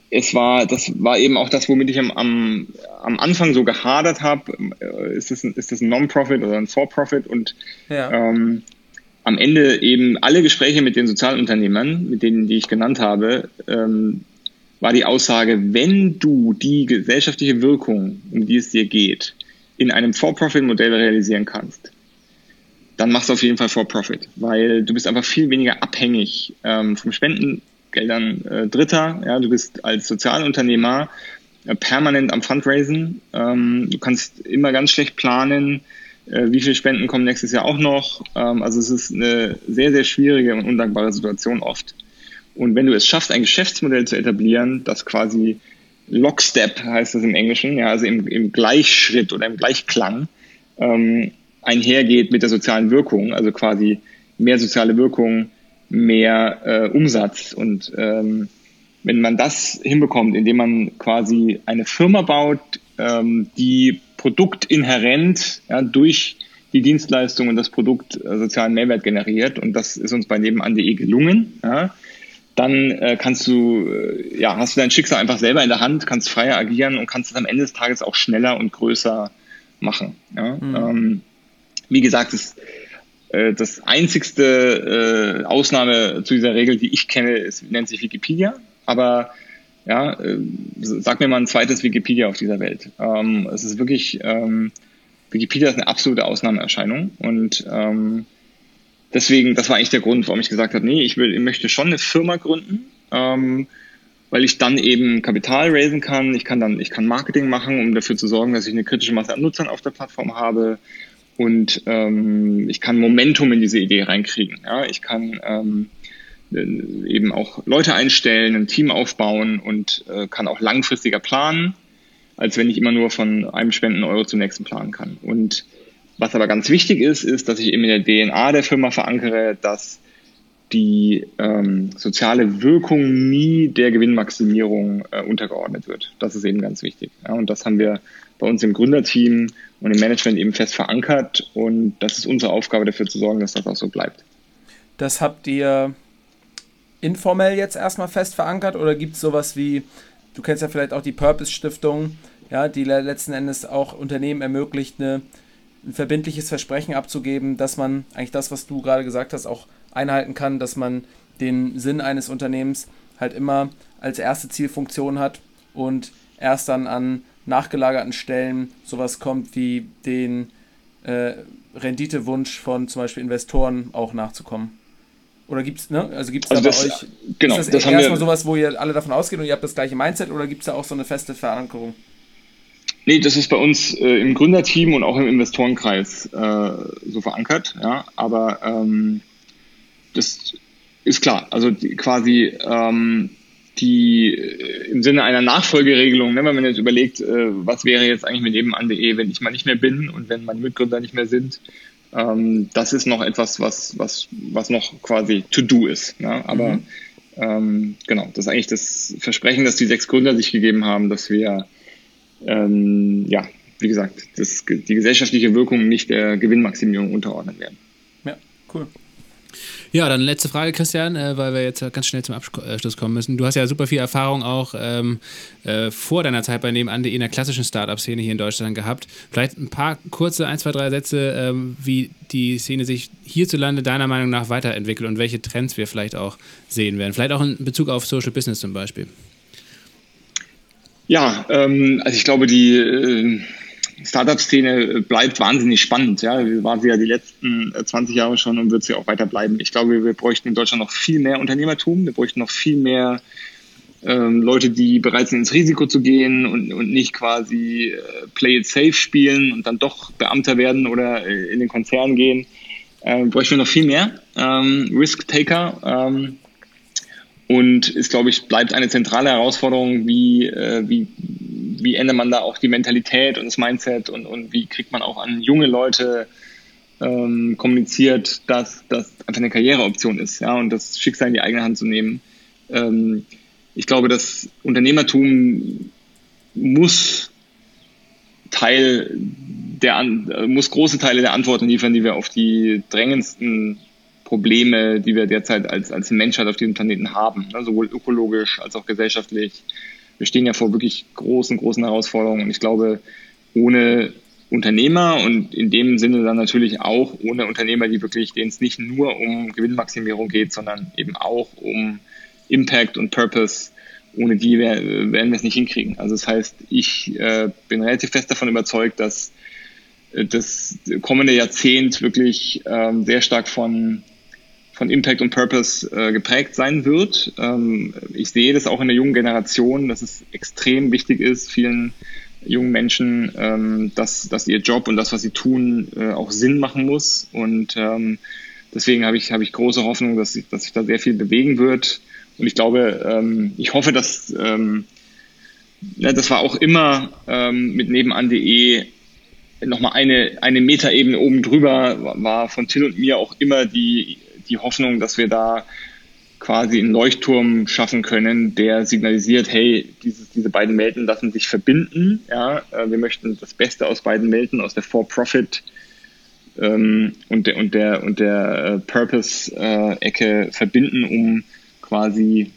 Es war, das war eben auch das, womit ich am, am, am Anfang so gehadert habe. Äh, ist das ein, ist das ein Non-Profit oder ein For-Profit? Und ja. ähm, am Ende eben alle Gespräche mit den Sozialunternehmern, mit denen, die ich genannt habe, ähm, war die Aussage, wenn du die gesellschaftliche Wirkung, um die es dir geht, in einem For-Profit-Modell realisieren kannst, dann machst du auf jeden Fall For-Profit, weil du bist einfach viel weniger abhängig ähm, vom Spendengeldern äh, Dritter. Ja, du bist als Sozialunternehmer äh, permanent am Fundraisen. Ähm, du kannst immer ganz schlecht planen, wie viele Spenden kommen nächstes Jahr auch noch? Ähm, also es ist eine sehr, sehr schwierige und undankbare Situation oft. Und wenn du es schaffst, ein Geschäftsmodell zu etablieren, das quasi Lockstep heißt das im Englischen, ja, also im, im Gleichschritt oder im Gleichklang ähm, einhergeht mit der sozialen Wirkung, also quasi mehr soziale Wirkung, mehr äh, Umsatz und ähm, wenn man das hinbekommt, indem man quasi eine Firma baut, ähm, die produktinhärent ja, durch die Dienstleistung und das Produkt äh, sozialen Mehrwert generiert, und das ist uns bei nebenan.de gelungen, ja, dann äh, kannst du, äh, ja, hast du dein Schicksal einfach selber in der Hand, kannst freier agieren und kannst es am Ende des Tages auch schneller und größer machen. Ja? Mhm. Ähm, wie gesagt, das, äh, das einzigste äh, Ausnahme zu dieser Regel, die ich kenne, ist, nennt sich Wikipedia. Aber ja, äh, sag mir mal ein zweites Wikipedia auf dieser Welt. Ähm, es ist wirklich, ähm, Wikipedia ist eine absolute Ausnahmeerscheinung und ähm, deswegen, das war eigentlich der Grund, warum ich gesagt habe, nee, ich, will, ich möchte schon eine Firma gründen, ähm, weil ich dann eben Kapital raisen kann. Ich kann dann, ich kann Marketing machen, um dafür zu sorgen, dass ich eine kritische Masse an Nutzern auf der Plattform habe. Und ähm, ich kann Momentum in diese Idee reinkriegen. Ja? Ich kann ähm, eben auch Leute einstellen, ein Team aufbauen und äh, kann auch langfristiger planen, als wenn ich immer nur von einem Spenden Euro zum nächsten planen kann. Und was aber ganz wichtig ist, ist, dass ich eben in der DNA der Firma verankere, dass die ähm, soziale Wirkung nie der Gewinnmaximierung äh, untergeordnet wird. Das ist eben ganz wichtig. Ja, und das haben wir bei uns im Gründerteam und im Management eben fest verankert. Und das ist unsere Aufgabe, dafür zu sorgen, dass das auch so bleibt. Das habt ihr informell jetzt erstmal fest verankert oder gibt es sowas wie, du kennst ja vielleicht auch die Purpose Stiftung, ja, die letzten Endes auch Unternehmen ermöglicht, eine ein verbindliches Versprechen abzugeben, dass man eigentlich das, was du gerade gesagt hast, auch einhalten kann, dass man den Sinn eines Unternehmens halt immer als erste Zielfunktion hat und erst dann an nachgelagerten Stellen sowas kommt wie den äh, Renditewunsch von zum Beispiel Investoren auch nachzukommen. Oder gibt es, ne? Also gibt es also da bei euch genau, ist das, das erstmal sowas, wo ihr alle davon ausgeht und ihr habt das gleiche Mindset oder gibt es da auch so eine feste Verankerung? Nee, das ist bei uns äh, im Gründerteam und auch im Investorenkreis äh, so verankert, ja. Aber ähm, das ist klar. Also die, quasi ähm, die äh, im Sinne einer Nachfolgeregelung, ne, wenn man jetzt überlegt, äh, was wäre jetzt eigentlich mit nebenan.de, wenn ich mal nicht mehr bin und wenn meine Mitgründer nicht mehr sind, ähm, das ist noch etwas, was, was, was noch quasi to do ist. Ne? Aber mhm. ähm, genau, das ist eigentlich das Versprechen, das die sechs Gründer sich gegeben haben, dass wir ähm, ja, wie gesagt, das, die gesellschaftliche Wirkung nicht der Gewinnmaximierung unterordnen werden. Ja, cool. Ja, dann letzte Frage, Christian, äh, weil wir jetzt ganz schnell zum Abschluss kommen müssen. Du hast ja super viel Erfahrung auch ähm, äh, vor deiner Zeit bei nebenan.de in der klassischen Startup-Szene hier in Deutschland gehabt. Vielleicht ein paar kurze, ein, zwei, drei Sätze, ähm, wie die Szene sich hierzulande deiner Meinung nach weiterentwickelt und welche Trends wir vielleicht auch sehen werden. Vielleicht auch in Bezug auf Social Business zum Beispiel. Ja, ähm, also ich glaube, die äh, Startup-Szene bleibt wahnsinnig spannend. Ja, war sie ja die letzten 20 äh, Jahre schon und wird sie auch weiter bleiben. Ich glaube, wir bräuchten in Deutschland noch viel mehr Unternehmertum. Wir bräuchten noch viel mehr ähm, Leute, die bereit sind, ins Risiko zu gehen und, und nicht quasi äh, Play it safe spielen und dann doch Beamter werden oder äh, in den Konzern gehen. Ähm, bräuchten wir noch viel mehr ähm, Risk-Taker. Ähm, und ist, glaube ich, bleibt eine zentrale Herausforderung, wie, äh, wie, wie ändert man da auch die Mentalität und das Mindset und, und wie kriegt man auch an junge Leute ähm, kommuniziert, dass das einfach eine Karriereoption ist, ja, und das Schicksal in die eigene Hand zu nehmen. Ähm, ich glaube, das Unternehmertum muss Teil der, muss große Teile der Antworten liefern, die wir auf die drängendsten Probleme, die wir derzeit als, als Menschheit auf diesem Planeten haben, ne? sowohl ökologisch als auch gesellschaftlich. Wir stehen ja vor wirklich großen, großen Herausforderungen und ich glaube, ohne Unternehmer und in dem Sinne dann natürlich auch ohne Unternehmer, die wirklich, denen es nicht nur um Gewinnmaximierung geht, sondern eben auch um Impact und Purpose. Ohne die werden wir es nicht hinkriegen. Also das heißt, ich äh, bin relativ fest davon überzeugt, dass äh, das kommende Jahrzehnt wirklich ähm, sehr stark von von Impact und Purpose äh, geprägt sein wird. Ähm, ich sehe das auch in der jungen Generation, dass es extrem wichtig ist, vielen jungen Menschen, ähm, dass, dass ihr Job und das, was sie tun, äh, auch Sinn machen muss. Und ähm, deswegen habe ich, habe ich große Hoffnung, dass sich, dass sich da sehr viel bewegen wird. Und ich glaube, ähm, ich hoffe, dass ähm, ja, das war auch immer ähm, mit nebenan.de nochmal eine, eine Metaebene oben drüber, war von Till und mir auch immer die die Hoffnung, dass wir da quasi einen Leuchtturm schaffen können, der signalisiert, hey, dieses, diese beiden Welten lassen sich verbinden. Ja, äh, wir möchten das Beste aus beiden Welten, aus der For-Profit ähm, und der und der und der äh, Purpose-Ecke äh, verbinden, um quasi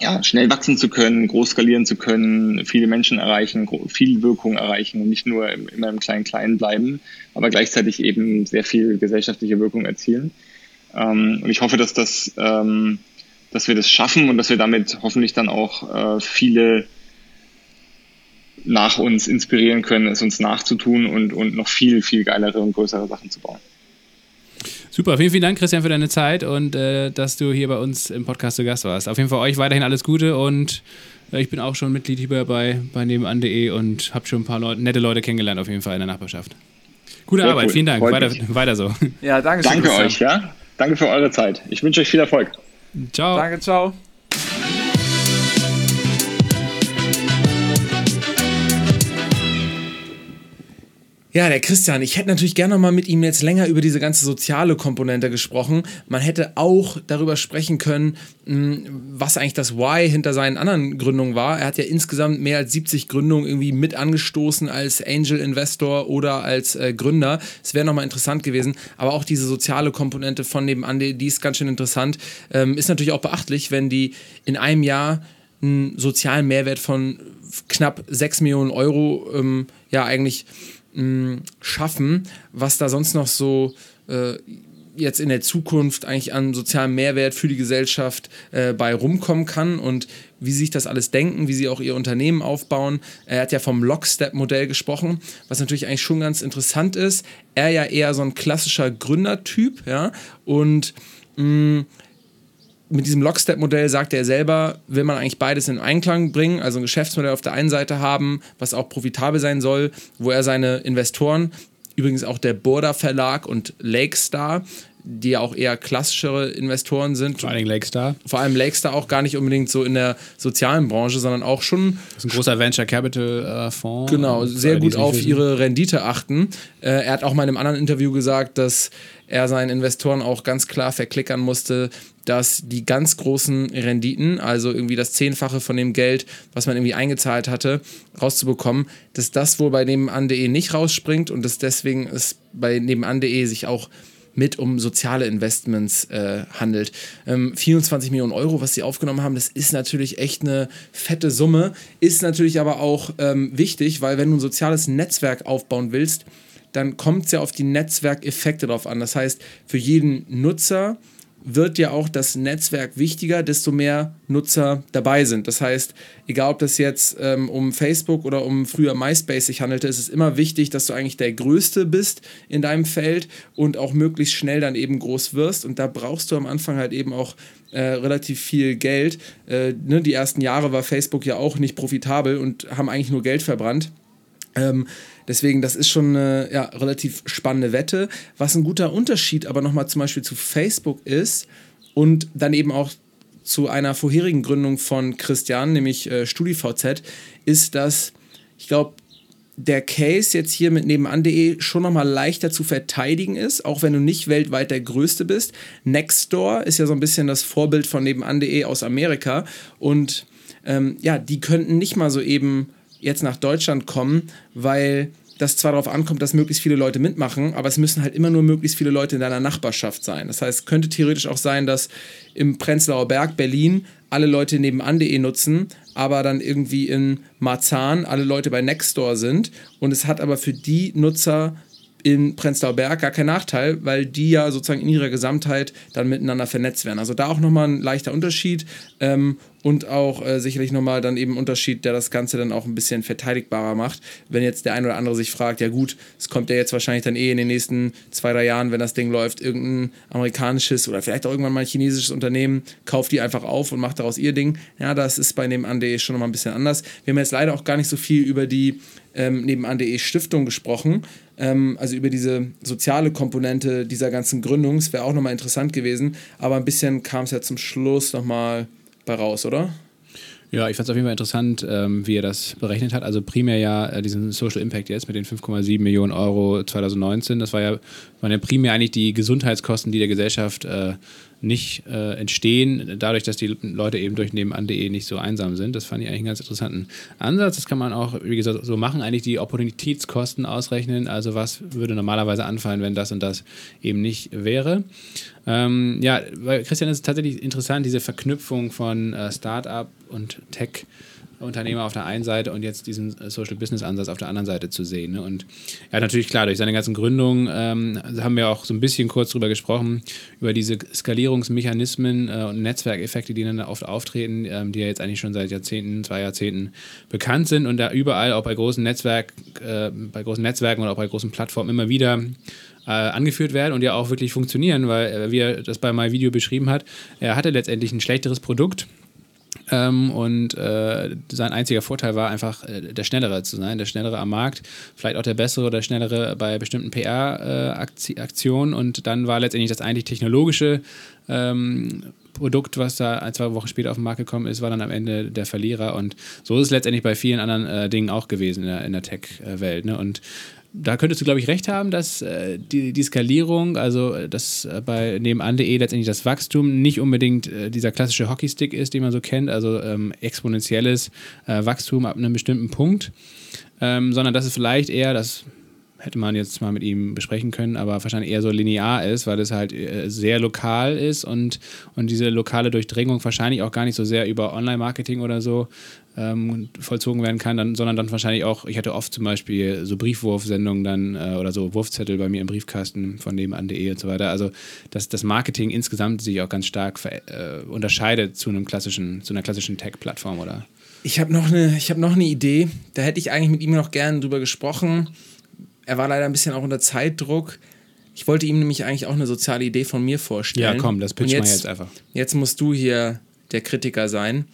ja, schnell wachsen zu können, groß skalieren zu können, viele Menschen erreichen, viel Wirkung erreichen und nicht nur immer im Klein-Klein bleiben, aber gleichzeitig eben sehr viel gesellschaftliche Wirkung erzielen. Ähm, und ich hoffe, dass das, ähm, dass wir das schaffen und dass wir damit hoffentlich dann auch äh, viele nach uns inspirieren können, es uns nachzutun und, und noch viel, viel geilere und größere Sachen zu bauen. Super, vielen, vielen Dank, Christian, für deine Zeit und äh, dass du hier bei uns im Podcast zu Gast warst. Auf jeden Fall euch weiterhin alles Gute und äh, ich bin auch schon Mitglied hier bei, bei nebenan.de und habe schon ein paar Leute, nette Leute kennengelernt, auf jeden Fall in der Nachbarschaft. Gute Sehr Arbeit, cool. vielen Dank. Weiter, weiter so. Ja, danke schön. Danke euch, ja. Danke für eure Zeit. Ich wünsche euch viel Erfolg. Ciao. Danke, ciao. Ja, der Christian, ich hätte natürlich gerne noch mal mit ihm jetzt länger über diese ganze soziale Komponente gesprochen. Man hätte auch darüber sprechen können, hm, was eigentlich das Why hinter seinen anderen Gründungen war. Er hat ja insgesamt mehr als 70 Gründungen irgendwie mit angestoßen als Angel Investor oder als äh, Gründer. Es wäre noch mal interessant gewesen. Aber auch diese soziale Komponente von nebenan, die, die ist ganz schön interessant. Ähm, ist natürlich auch beachtlich, wenn die in einem Jahr einen sozialen Mehrwert von knapp 6 Millionen Euro ähm, ja eigentlich mh, schaffen, was da sonst noch so äh, jetzt in der Zukunft eigentlich an sozialem Mehrwert für die Gesellschaft äh, bei rumkommen kann und wie sie sich das alles denken, wie sie auch ihr Unternehmen aufbauen. Er hat ja vom Lockstep-Modell gesprochen, was natürlich eigentlich schon ganz interessant ist. Er ja eher so ein klassischer Gründertyp, ja, und mh, mit diesem Lockstep-Modell sagt er selber, will man eigentlich beides in Einklang bringen, also ein Geschäftsmodell auf der einen Seite haben, was auch profitabel sein soll, wo er seine Investoren, übrigens auch der Burda Verlag und Lakestar, die ja auch eher klassischere Investoren sind. Vor allem Lakestar. Vor allem Lakestar auch gar nicht unbedingt so in der sozialen Branche, sondern auch schon. Das ist ein großer Venture Capital äh, Fonds. Genau, sehr gut auf wissen. ihre Rendite achten. Äh, er hat auch mal in einem anderen Interview gesagt, dass er seinen Investoren auch ganz klar verklickern musste, dass die ganz großen Renditen, also irgendwie das Zehnfache von dem Geld, was man irgendwie eingezahlt hatte, rauszubekommen, dass das wohl bei nebenan.de nicht rausspringt und dass deswegen es bei nebenan.de sich auch mit um soziale Investments äh, handelt. Ähm, 24 Millionen Euro, was sie aufgenommen haben, das ist natürlich echt eine fette Summe, ist natürlich aber auch ähm, wichtig, weil wenn du ein soziales Netzwerk aufbauen willst, dann kommt es ja auf die Netzwerkeffekte drauf an. Das heißt, für jeden Nutzer wird ja auch das Netzwerk wichtiger, desto mehr Nutzer dabei sind. Das heißt, egal ob das jetzt ähm, um Facebook oder um früher MySpace sich handelte, ist es immer wichtig, dass du eigentlich der Größte bist in deinem Feld und auch möglichst schnell dann eben groß wirst. Und da brauchst du am Anfang halt eben auch äh, relativ viel Geld. Äh, ne, die ersten Jahre war Facebook ja auch nicht profitabel und haben eigentlich nur Geld verbrannt. Ähm, deswegen, das ist schon eine ja, relativ spannende Wette. Was ein guter Unterschied aber nochmal zum Beispiel zu Facebook ist und dann eben auch zu einer vorherigen Gründung von Christian, nämlich äh, StudiVZ, ist, dass ich glaube, der Case jetzt hier mit nebenan.de schon nochmal leichter zu verteidigen ist, auch wenn du nicht weltweit der Größte bist. Nextdoor ist ja so ein bisschen das Vorbild von nebenan.de aus Amerika und ähm, ja, die könnten nicht mal so eben jetzt nach Deutschland kommen, weil das zwar darauf ankommt, dass möglichst viele Leute mitmachen, aber es müssen halt immer nur möglichst viele Leute in deiner Nachbarschaft sein. Das heißt, könnte theoretisch auch sein, dass im Prenzlauer Berg, Berlin, alle Leute nebenan.de nutzen, aber dann irgendwie in Marzahn alle Leute bei Nextdoor sind und es hat aber für die Nutzer in Prenzlauer Berg gar kein Nachteil, weil die ja sozusagen in ihrer Gesamtheit dann miteinander vernetzt werden. Also da auch nochmal ein leichter Unterschied ähm, und auch äh, sicherlich nochmal dann eben Unterschied, der das Ganze dann auch ein bisschen verteidigbarer macht. Wenn jetzt der ein oder andere sich fragt, ja gut, es kommt ja jetzt wahrscheinlich dann eh in den nächsten zwei, drei Jahren, wenn das Ding läuft, irgendein amerikanisches oder vielleicht auch irgendwann mal ein chinesisches Unternehmen kauft die einfach auf und macht daraus ihr Ding. Ja, das ist bei nebenan.de schon nochmal ein bisschen anders. Wir haben jetzt leider auch gar nicht so viel über die ähm, nebenan.de Stiftung gesprochen, ähm, also über diese soziale Komponente dieser ganzen Gründung. Es wäre auch nochmal interessant gewesen, aber ein bisschen kam es ja zum Schluss nochmal bei raus, oder? Ja, ich fand es auf jeden Fall interessant, ähm, wie er das berechnet hat. Also primär ja äh, diesen Social Impact jetzt mit den 5,7 Millionen Euro 2019. Das war ja, waren ja primär eigentlich die Gesundheitskosten, die der Gesellschaft äh, nicht äh, entstehen, dadurch, dass die Leute eben durch nebenan.de nicht so einsam sind. Das fand ich eigentlich einen ganz interessanten Ansatz. Das kann man auch, wie gesagt, so machen, eigentlich die Opportunitätskosten ausrechnen. Also was würde normalerweise anfallen, wenn das und das eben nicht wäre. Ähm, ja, weil Christian ist tatsächlich interessant, diese Verknüpfung von äh, Startup und Tech. Unternehmer auf der einen Seite und jetzt diesen Social Business Ansatz auf der anderen Seite zu sehen. Ne? Und ja, natürlich klar, durch seine ganzen Gründungen ähm, haben wir auch so ein bisschen kurz drüber gesprochen, über diese Skalierungsmechanismen äh, und Netzwerkeffekte, die dann oft auftreten, ähm, die ja jetzt eigentlich schon seit Jahrzehnten, zwei Jahrzehnten bekannt sind und da überall auch bei großen Netzwerk, äh, bei großen Netzwerken oder auch bei großen Plattformen immer wieder äh, angeführt werden und ja auch wirklich funktionieren, weil, äh, wie er das bei meinem Video beschrieben hat, er hatte letztendlich ein schlechteres Produkt ähm, und äh, sein einziger Vorteil war einfach, äh, der Schnellere zu sein, der Schnellere am Markt, vielleicht auch der Bessere oder Schnellere bei bestimmten PR-Aktionen. Äh, und dann war letztendlich das eigentlich technologische ähm, Produkt, was da ein, zwei Wochen später auf den Markt gekommen ist, war dann am Ende der Verlierer. Und so ist es letztendlich bei vielen anderen äh, Dingen auch gewesen in der, der Tech-Welt. Ne? Und da könntest du, glaube ich, recht haben, dass äh, die, die Skalierung, also äh, dass äh, bei nebenan.de letztendlich das Wachstum nicht unbedingt äh, dieser klassische Hockeystick ist, den man so kennt, also ähm, exponentielles äh, Wachstum ab einem bestimmten Punkt, ähm, sondern dass es vielleicht eher, das hätte man jetzt mal mit ihm besprechen können, aber wahrscheinlich eher so linear ist, weil es halt äh, sehr lokal ist und, und diese lokale Durchdringung wahrscheinlich auch gar nicht so sehr über Online-Marketing oder so ähm, vollzogen werden kann, dann, sondern dann wahrscheinlich auch, ich hatte oft zum Beispiel so Briefwurfsendungen dann äh, oder so Wurfzettel bei mir im Briefkasten von nebenan.de und so weiter. Also dass das Marketing insgesamt sich auch ganz stark äh, unterscheidet zu einem klassischen, zu einer klassischen Tech-Plattform, oder? Ich habe noch, eine, hab noch eine Idee, da hätte ich eigentlich mit ihm noch gerne drüber gesprochen. Er war leider ein bisschen auch unter Zeitdruck. Ich wollte ihm nämlich eigentlich auch eine soziale Idee von mir vorstellen. Ja, komm, das pitchen wir jetzt einfach. Jetzt musst du hier der Kritiker sein.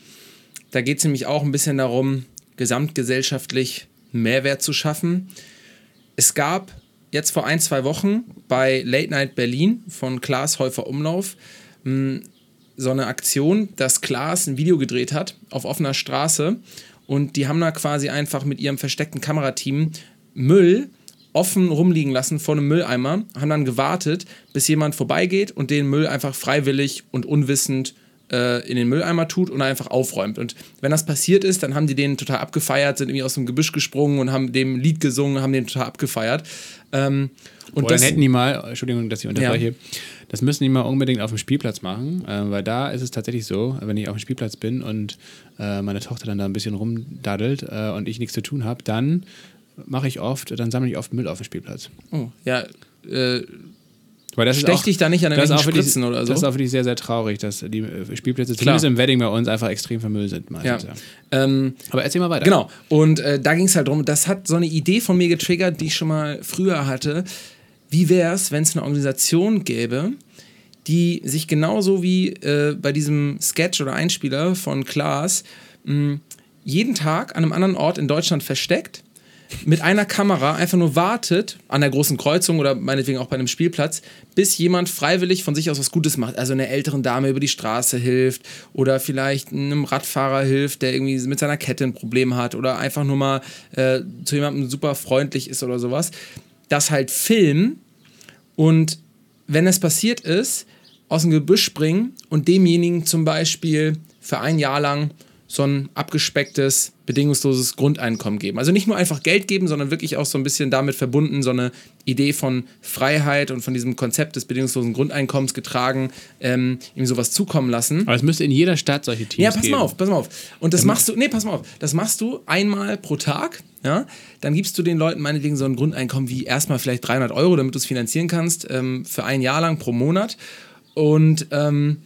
Da geht es nämlich auch ein bisschen darum, gesamtgesellschaftlich Mehrwert zu schaffen. Es gab jetzt vor ein, zwei Wochen bei Late Night Berlin von Klaas Häufer Umlauf hm, so eine Aktion, dass Klaas ein Video gedreht hat auf offener Straße und die haben da quasi einfach mit ihrem versteckten Kamerateam Müll offen rumliegen lassen vor einem Mülleimer, haben dann gewartet, bis jemand vorbeigeht und den Müll einfach freiwillig und unwissend äh, in den Mülleimer tut und einfach aufräumt. Und wenn das passiert ist, dann haben die den total abgefeiert, sind irgendwie aus dem Gebüsch gesprungen und haben dem Lied gesungen, haben den total abgefeiert. Ähm, und Oder das, dann hätten die mal, Entschuldigung, dass ich unterbreche, ja. das müssen die mal unbedingt auf dem Spielplatz machen, äh, weil da ist es tatsächlich so, wenn ich auf dem Spielplatz bin und äh, meine Tochter dann da ein bisschen rumdaddelt äh, und ich nichts zu tun habe, dann mache ich oft, dann sammle ich oft Müll auf dem Spielplatz. Oh, ja, äh, weil das Stech dich da nicht an den Spritzen die, oder so? Das ist auch wirklich sehr, sehr traurig, dass die äh, Spielplätze, Klar. zumindest im Wedding bei uns, einfach extrem vermüllt sind. Meistens, ja. Ja. Ähm, Aber erzähl mal weiter. Genau. Und äh, da ging es halt darum, das hat so eine Idee von mir getriggert, die ich schon mal früher hatte. Wie wäre es, wenn es eine Organisation gäbe, die sich genauso wie äh, bei diesem Sketch oder Einspieler von Klaas mh, jeden Tag an einem anderen Ort in Deutschland versteckt mit einer Kamera einfach nur wartet an der großen Kreuzung oder meinetwegen auch bei einem Spielplatz, bis jemand freiwillig von sich aus was Gutes macht. Also einer älteren Dame über die Straße hilft oder vielleicht einem Radfahrer hilft, der irgendwie mit seiner Kette ein Problem hat oder einfach nur mal äh, zu jemandem super freundlich ist oder sowas. Das halt filmen und wenn es passiert ist, aus dem Gebüsch springen und demjenigen zum Beispiel für ein Jahr lang so ein abgespecktes, bedingungsloses Grundeinkommen geben. Also nicht nur einfach Geld geben, sondern wirklich auch so ein bisschen damit verbunden, so eine Idee von Freiheit und von diesem Konzept des bedingungslosen Grundeinkommens getragen, ähm, ihm sowas zukommen lassen. Aber es müsste in jeder Stadt solche Teams geben. Ja, pass geben. mal auf, pass mal auf. Und das machst du, nee, pass mal auf, das machst du einmal pro Tag, ja, dann gibst du den Leuten meinetwegen so ein Grundeinkommen wie erstmal vielleicht 300 Euro, damit du es finanzieren kannst, ähm, für ein Jahr lang pro Monat und ähm,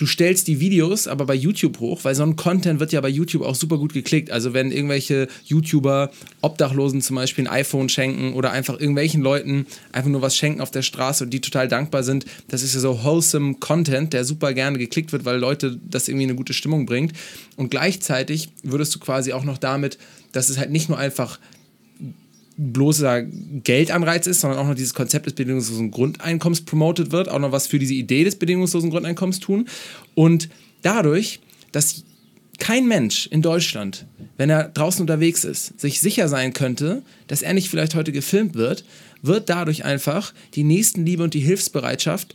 du stellst die Videos aber bei YouTube hoch, weil so ein Content wird ja bei YouTube auch super gut geklickt. Also wenn irgendwelche YouTuber Obdachlosen zum Beispiel ein iPhone schenken oder einfach irgendwelchen Leuten einfach nur was schenken auf der Straße und die total dankbar sind, das ist ja so wholesome Content, der super gerne geklickt wird, weil Leute das irgendwie in eine gute Stimmung bringt. Und gleichzeitig würdest du quasi auch noch damit, dass es halt nicht nur einfach bloßer Geldanreiz ist, sondern auch noch dieses Konzept des bedingungslosen Grundeinkommens promotet wird, auch noch was für diese Idee des bedingungslosen Grundeinkommens tun. Und dadurch, dass kein Mensch in Deutschland, wenn er draußen unterwegs ist, sich sicher sein könnte, dass er nicht vielleicht heute gefilmt wird, wird dadurch einfach die Nächstenliebe und die Hilfsbereitschaft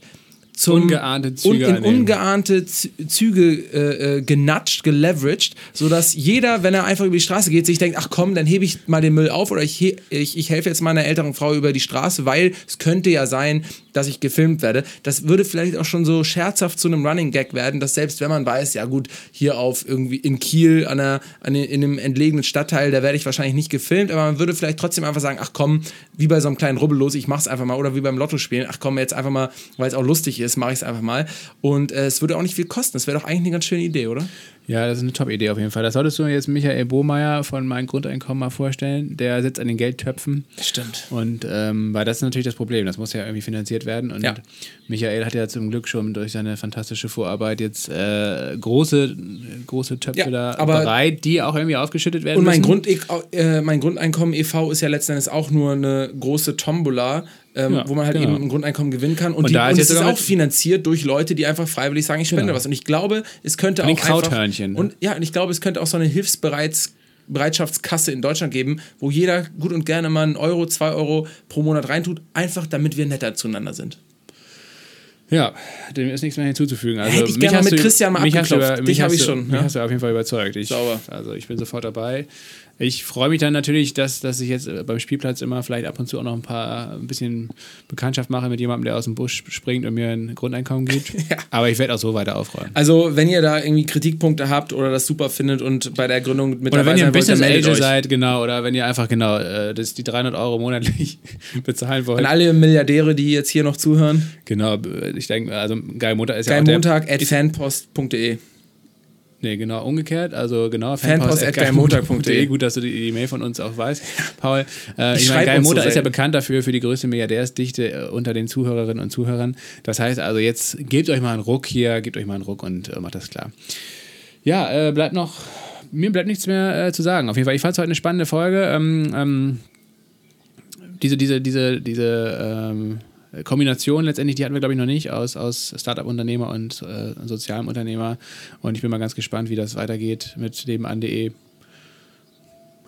zum Ungeahnte Züge un, in ungeahnte Züge äh, äh, genatscht, geleveraged, sodass jeder, wenn er einfach über die Straße geht, sich denkt, ach komm, dann hebe ich mal den Müll auf oder ich, ich, ich helfe jetzt meiner älteren Frau über die Straße, weil es könnte ja sein, dass ich gefilmt werde. Das würde vielleicht auch schon so scherzhaft zu einem Running Gag werden, dass selbst wenn man weiß, ja gut, hier auf irgendwie in Kiel an einer, an, in einem entlegenen Stadtteil, da werde ich wahrscheinlich nicht gefilmt, aber man würde vielleicht trotzdem einfach sagen, ach komm, wie bei so einem kleinen Rubbellos, ich mach's einfach mal oder wie beim Lotto spielen, ach komm, jetzt einfach mal, weil es auch lustig ist, mache ich es einfach mal. Und äh, es würde auch nicht viel kosten. Das wäre doch eigentlich eine ganz schöne Idee, oder? Ja, das ist eine Top-Idee auf jeden Fall. Das solltest du jetzt Michael Bohmeier von Mein Grundeinkommen mal vorstellen. Der sitzt an den Geldtöpfen. Stimmt. Und ähm, weil das ist natürlich das Problem, das muss ja irgendwie finanziert werden. Und Ja. Michael hat ja zum Glück schon durch seine fantastische Vorarbeit jetzt äh, große, große Töpfe Ja, da bereit, die auch irgendwie aufgeschüttet werden Und mein. Grund, äh, mein Grundeinkommen e.V. ist ja letzten Endes auch nur eine große Tombola, ähm, Ja, wo man halt genau. eben ein Grundeinkommen gewinnen kann. Und, Und die, da ist und jetzt es ist auch finanziert durch Leute, die einfach freiwillig sagen, ich spende Genau. was. Und ich glaube, es könnte den auch einfach... Ne? Und, ja, und ich glaube, es könnte auch so eine Hilfsbereits... Bereitschaftskasse in Deutschland geben, wo jeder gut und gerne mal einen Euro, zwei Euro pro Monat reintut, einfach damit wir netter zueinander sind. Ja, dem ist nichts mehr hinzuzufügen. Also, Hätte ich gerne mit du- Christian mal mich abgeklopft. über- Dich mich hab hast ich schon, Mich ja. hast du auf jeden Fall überzeugt. Ich, Sauber. Also ich bin sofort dabei. Ich freue mich dann natürlich, dass, dass ich jetzt äh, beim Spielplatz immer vielleicht ab und zu auch noch ein paar ein bisschen Bekanntschaft mache mit jemandem, der aus dem Busch springt und mir ein Grundeinkommen gibt. Ja. Aber ich werde auch so weiter aufräumen. Also, wenn ihr da irgendwie Kritikpunkte habt oder das super findet und bei der Gründung mit Oder dabei wenn ihr ein Business Angel seid, genau, oder wenn ihr einfach genau äh, das die 300 Euro monatlich bezahlen wollt. An alle Milliardäre, die jetzt hier noch zuhören, Genau, äh, ich denke, also Geil Montag ist ja geil auch der, Montag at fanpost.de. Nee, genau, umgekehrt. Also genau, Fanpost at geilmontag.de. Gut, dass du die, die Mail von uns auch weißt, Paul. Äh, Ich ich meine, schreib Geil uns so ist ja bekannt dafür, für die größte Milliardärsdichte äh, unter den Zuhörerinnen und Zuhörern. Das heißt also, jetzt gebt euch mal einen Ruck hier, gebt euch mal einen Ruck und äh, macht das klar. Ja, äh, bleibt noch, mir bleibt nichts mehr äh, zu sagen. Auf jeden Fall, ich fand es heute eine spannende Folge. Ähm, ähm, diese, diese, diese, diese ähm, Kombination letztendlich, die hatten wir, glaube ich, noch nicht aus, aus Startup-Unternehmer und äh, sozialem Unternehmer. Und ich bin mal ganz gespannt, wie das weitergeht mit nebenan.de.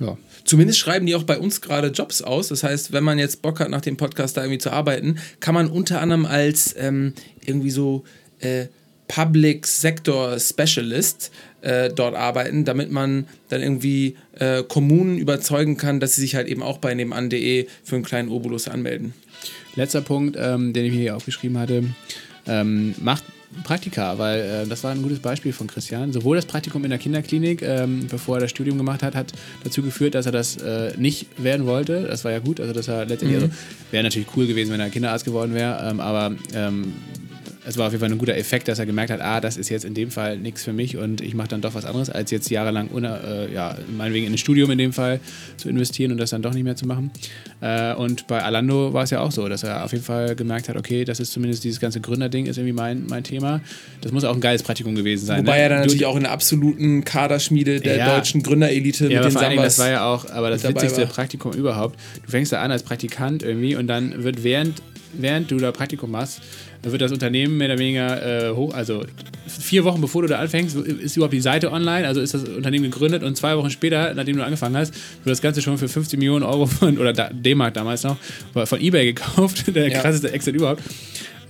Ja. Zumindest schreiben die auch bei uns gerade Jobs aus. Das heißt, wenn man jetzt Bock hat, nach dem Podcast da irgendwie zu arbeiten, kann man unter anderem als ähm, irgendwie so äh, Public Sector Specialist äh, dort arbeiten, damit man dann irgendwie äh, Kommunen überzeugen kann, dass sie sich halt eben auch bei nebenan.de für einen kleinen Obolus anmelden. Letzter Punkt, ähm, den ich mir hier aufgeschrieben hatte, ähm, macht Praktika, weil äh, das war ein gutes Beispiel von Christian. Sowohl das Praktikum in der Kinderklinik, ähm, bevor er das Studium gemacht hat, hat dazu geführt, dass er das äh, nicht werden wollte. Das war ja gut, also dass er letztendlich, also, wäre natürlich cool gewesen, wenn er Kinderarzt geworden wäre, ähm, aber ähm, es war auf jeden Fall ein guter Effekt, dass er gemerkt hat, ah, das ist jetzt in dem Fall nichts für mich und ich mache dann doch was anderes, als jetzt jahrelang, äh, ja, meinetwegen in ein Studium in dem Fall zu investieren und das dann doch nicht mehr zu machen. Äh, und bei Alando war es ja auch so, dass er auf jeden Fall gemerkt hat, okay, das ist zumindest dieses ganze Gründerding ist irgendwie mein, mein Thema. Das muss auch ein geiles Praktikum gewesen sein. Wobei ne? er dann Du- natürlich auch in der absoluten Kaderschmiede der Ja. deutschen Gründerelite ja, mit aber den vor allen Dingen, das war ja auch aber das witzigste war. Praktikum überhaupt. Du fängst da an als Praktikant irgendwie und dann wird während, während du da Praktikum machst, wird das Unternehmen mehr oder weniger äh, hoch, also vier Wochen bevor du da anfängst, ist überhaupt die Seite online, also ist das Unternehmen gegründet und zwei Wochen später, nachdem du angefangen hast, wird das Ganze schon für 50 Millionen Euro von, oder D-Mark damals noch, von Ebay gekauft, der Ja. krasseste Exit überhaupt.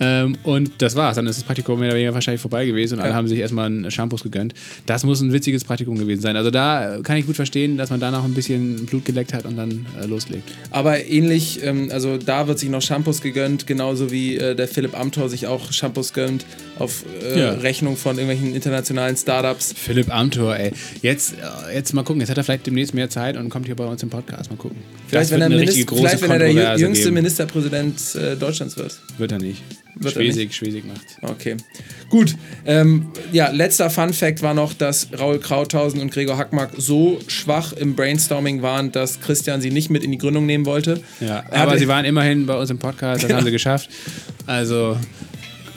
Ähm, und das war's. Dann ist das Praktikum mehr oder weniger wahrscheinlich vorbei gewesen und alle Ja. haben sich erstmal ein Shampoos gegönnt. Das muss ein witziges Praktikum gewesen sein. Also da kann ich gut verstehen, dass man da noch ein bisschen Blut geleckt hat und dann äh, loslegt. Aber ähnlich, ähm, also da wird sich noch Shampoos gegönnt, genauso wie äh, der Philipp Amthor sich auch Shampoos gönnt auf äh, Ja. Rechnung von irgendwelchen internationalen Startups. Philipp Amthor, ey. Jetzt, äh, jetzt mal gucken. Jetzt hat er vielleicht demnächst mehr Zeit und kommt hier bei uns im Podcast. Mal gucken. Vielleicht, Das wenn er, eine Minis- richtige große vielleicht, wenn er der jüngste geben. Ministerpräsident äh, Deutschlands wird. Wird er nicht. Wird Schwesig, Schwesig macht. Okay. Gut. Ähm, ja, letzter Fun Fact war noch, dass Raul Krauthausen und Gregor Hackmark so schwach im Brainstorming waren, dass Christian sie nicht mit in die Gründung nehmen wollte. Ja, Er aber sie waren immerhin bei uns im Podcast. Das Genau. haben sie geschafft. Also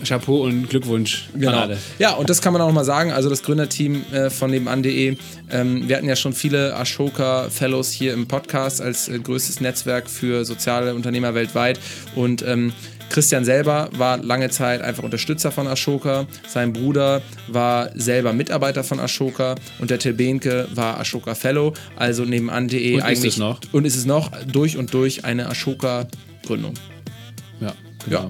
Chapeau und Glückwunsch an Genau. alle. Ja, und das kann man auch mal sagen. Also das Gründerteam äh, von nebenan.de. Ähm, wir hatten ja schon viele Ashoka Fellows hier im Podcast als äh, größtes Netzwerk für soziale Unternehmer weltweit. Und ähm, Christian selber war lange Zeit einfach Unterstützer von Ashoka. Sein Bruder war selber Mitarbeiter von Ashoka und der Till Behnke war Ashoka Fellow. Also nebenan.de Und ist eigentlich es noch. und ist es noch durch und durch eine Ashoka Gründung. Ja, genau. Ja.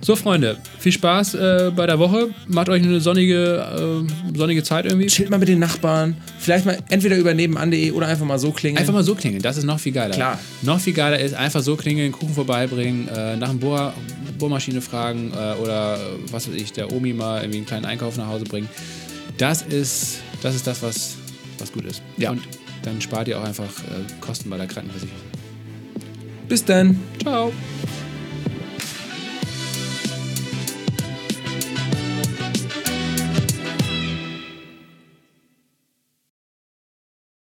So, Freunde, viel Spaß äh, bei der Woche. Macht euch eine sonnige, äh, sonnige Zeit irgendwie. Chillt mal mit den Nachbarn. Vielleicht mal entweder über nebenan.de oder einfach mal so klingeln. Einfach mal so klingeln, das ist noch viel geiler. Klar. Noch viel geiler ist einfach so klingeln, Kuchen vorbeibringen, äh, nach dem Bohr, Bohrmaschine fragen äh, oder äh, was weiß ich, der Omi mal irgendwie einen kleinen Einkauf nach Hause bringen. Das ist das, ist das was, was gut ist. Ja. Und dann spart ihr auch einfach äh, Kosten bei der Krankenversicherung. Bis dann. Ciao.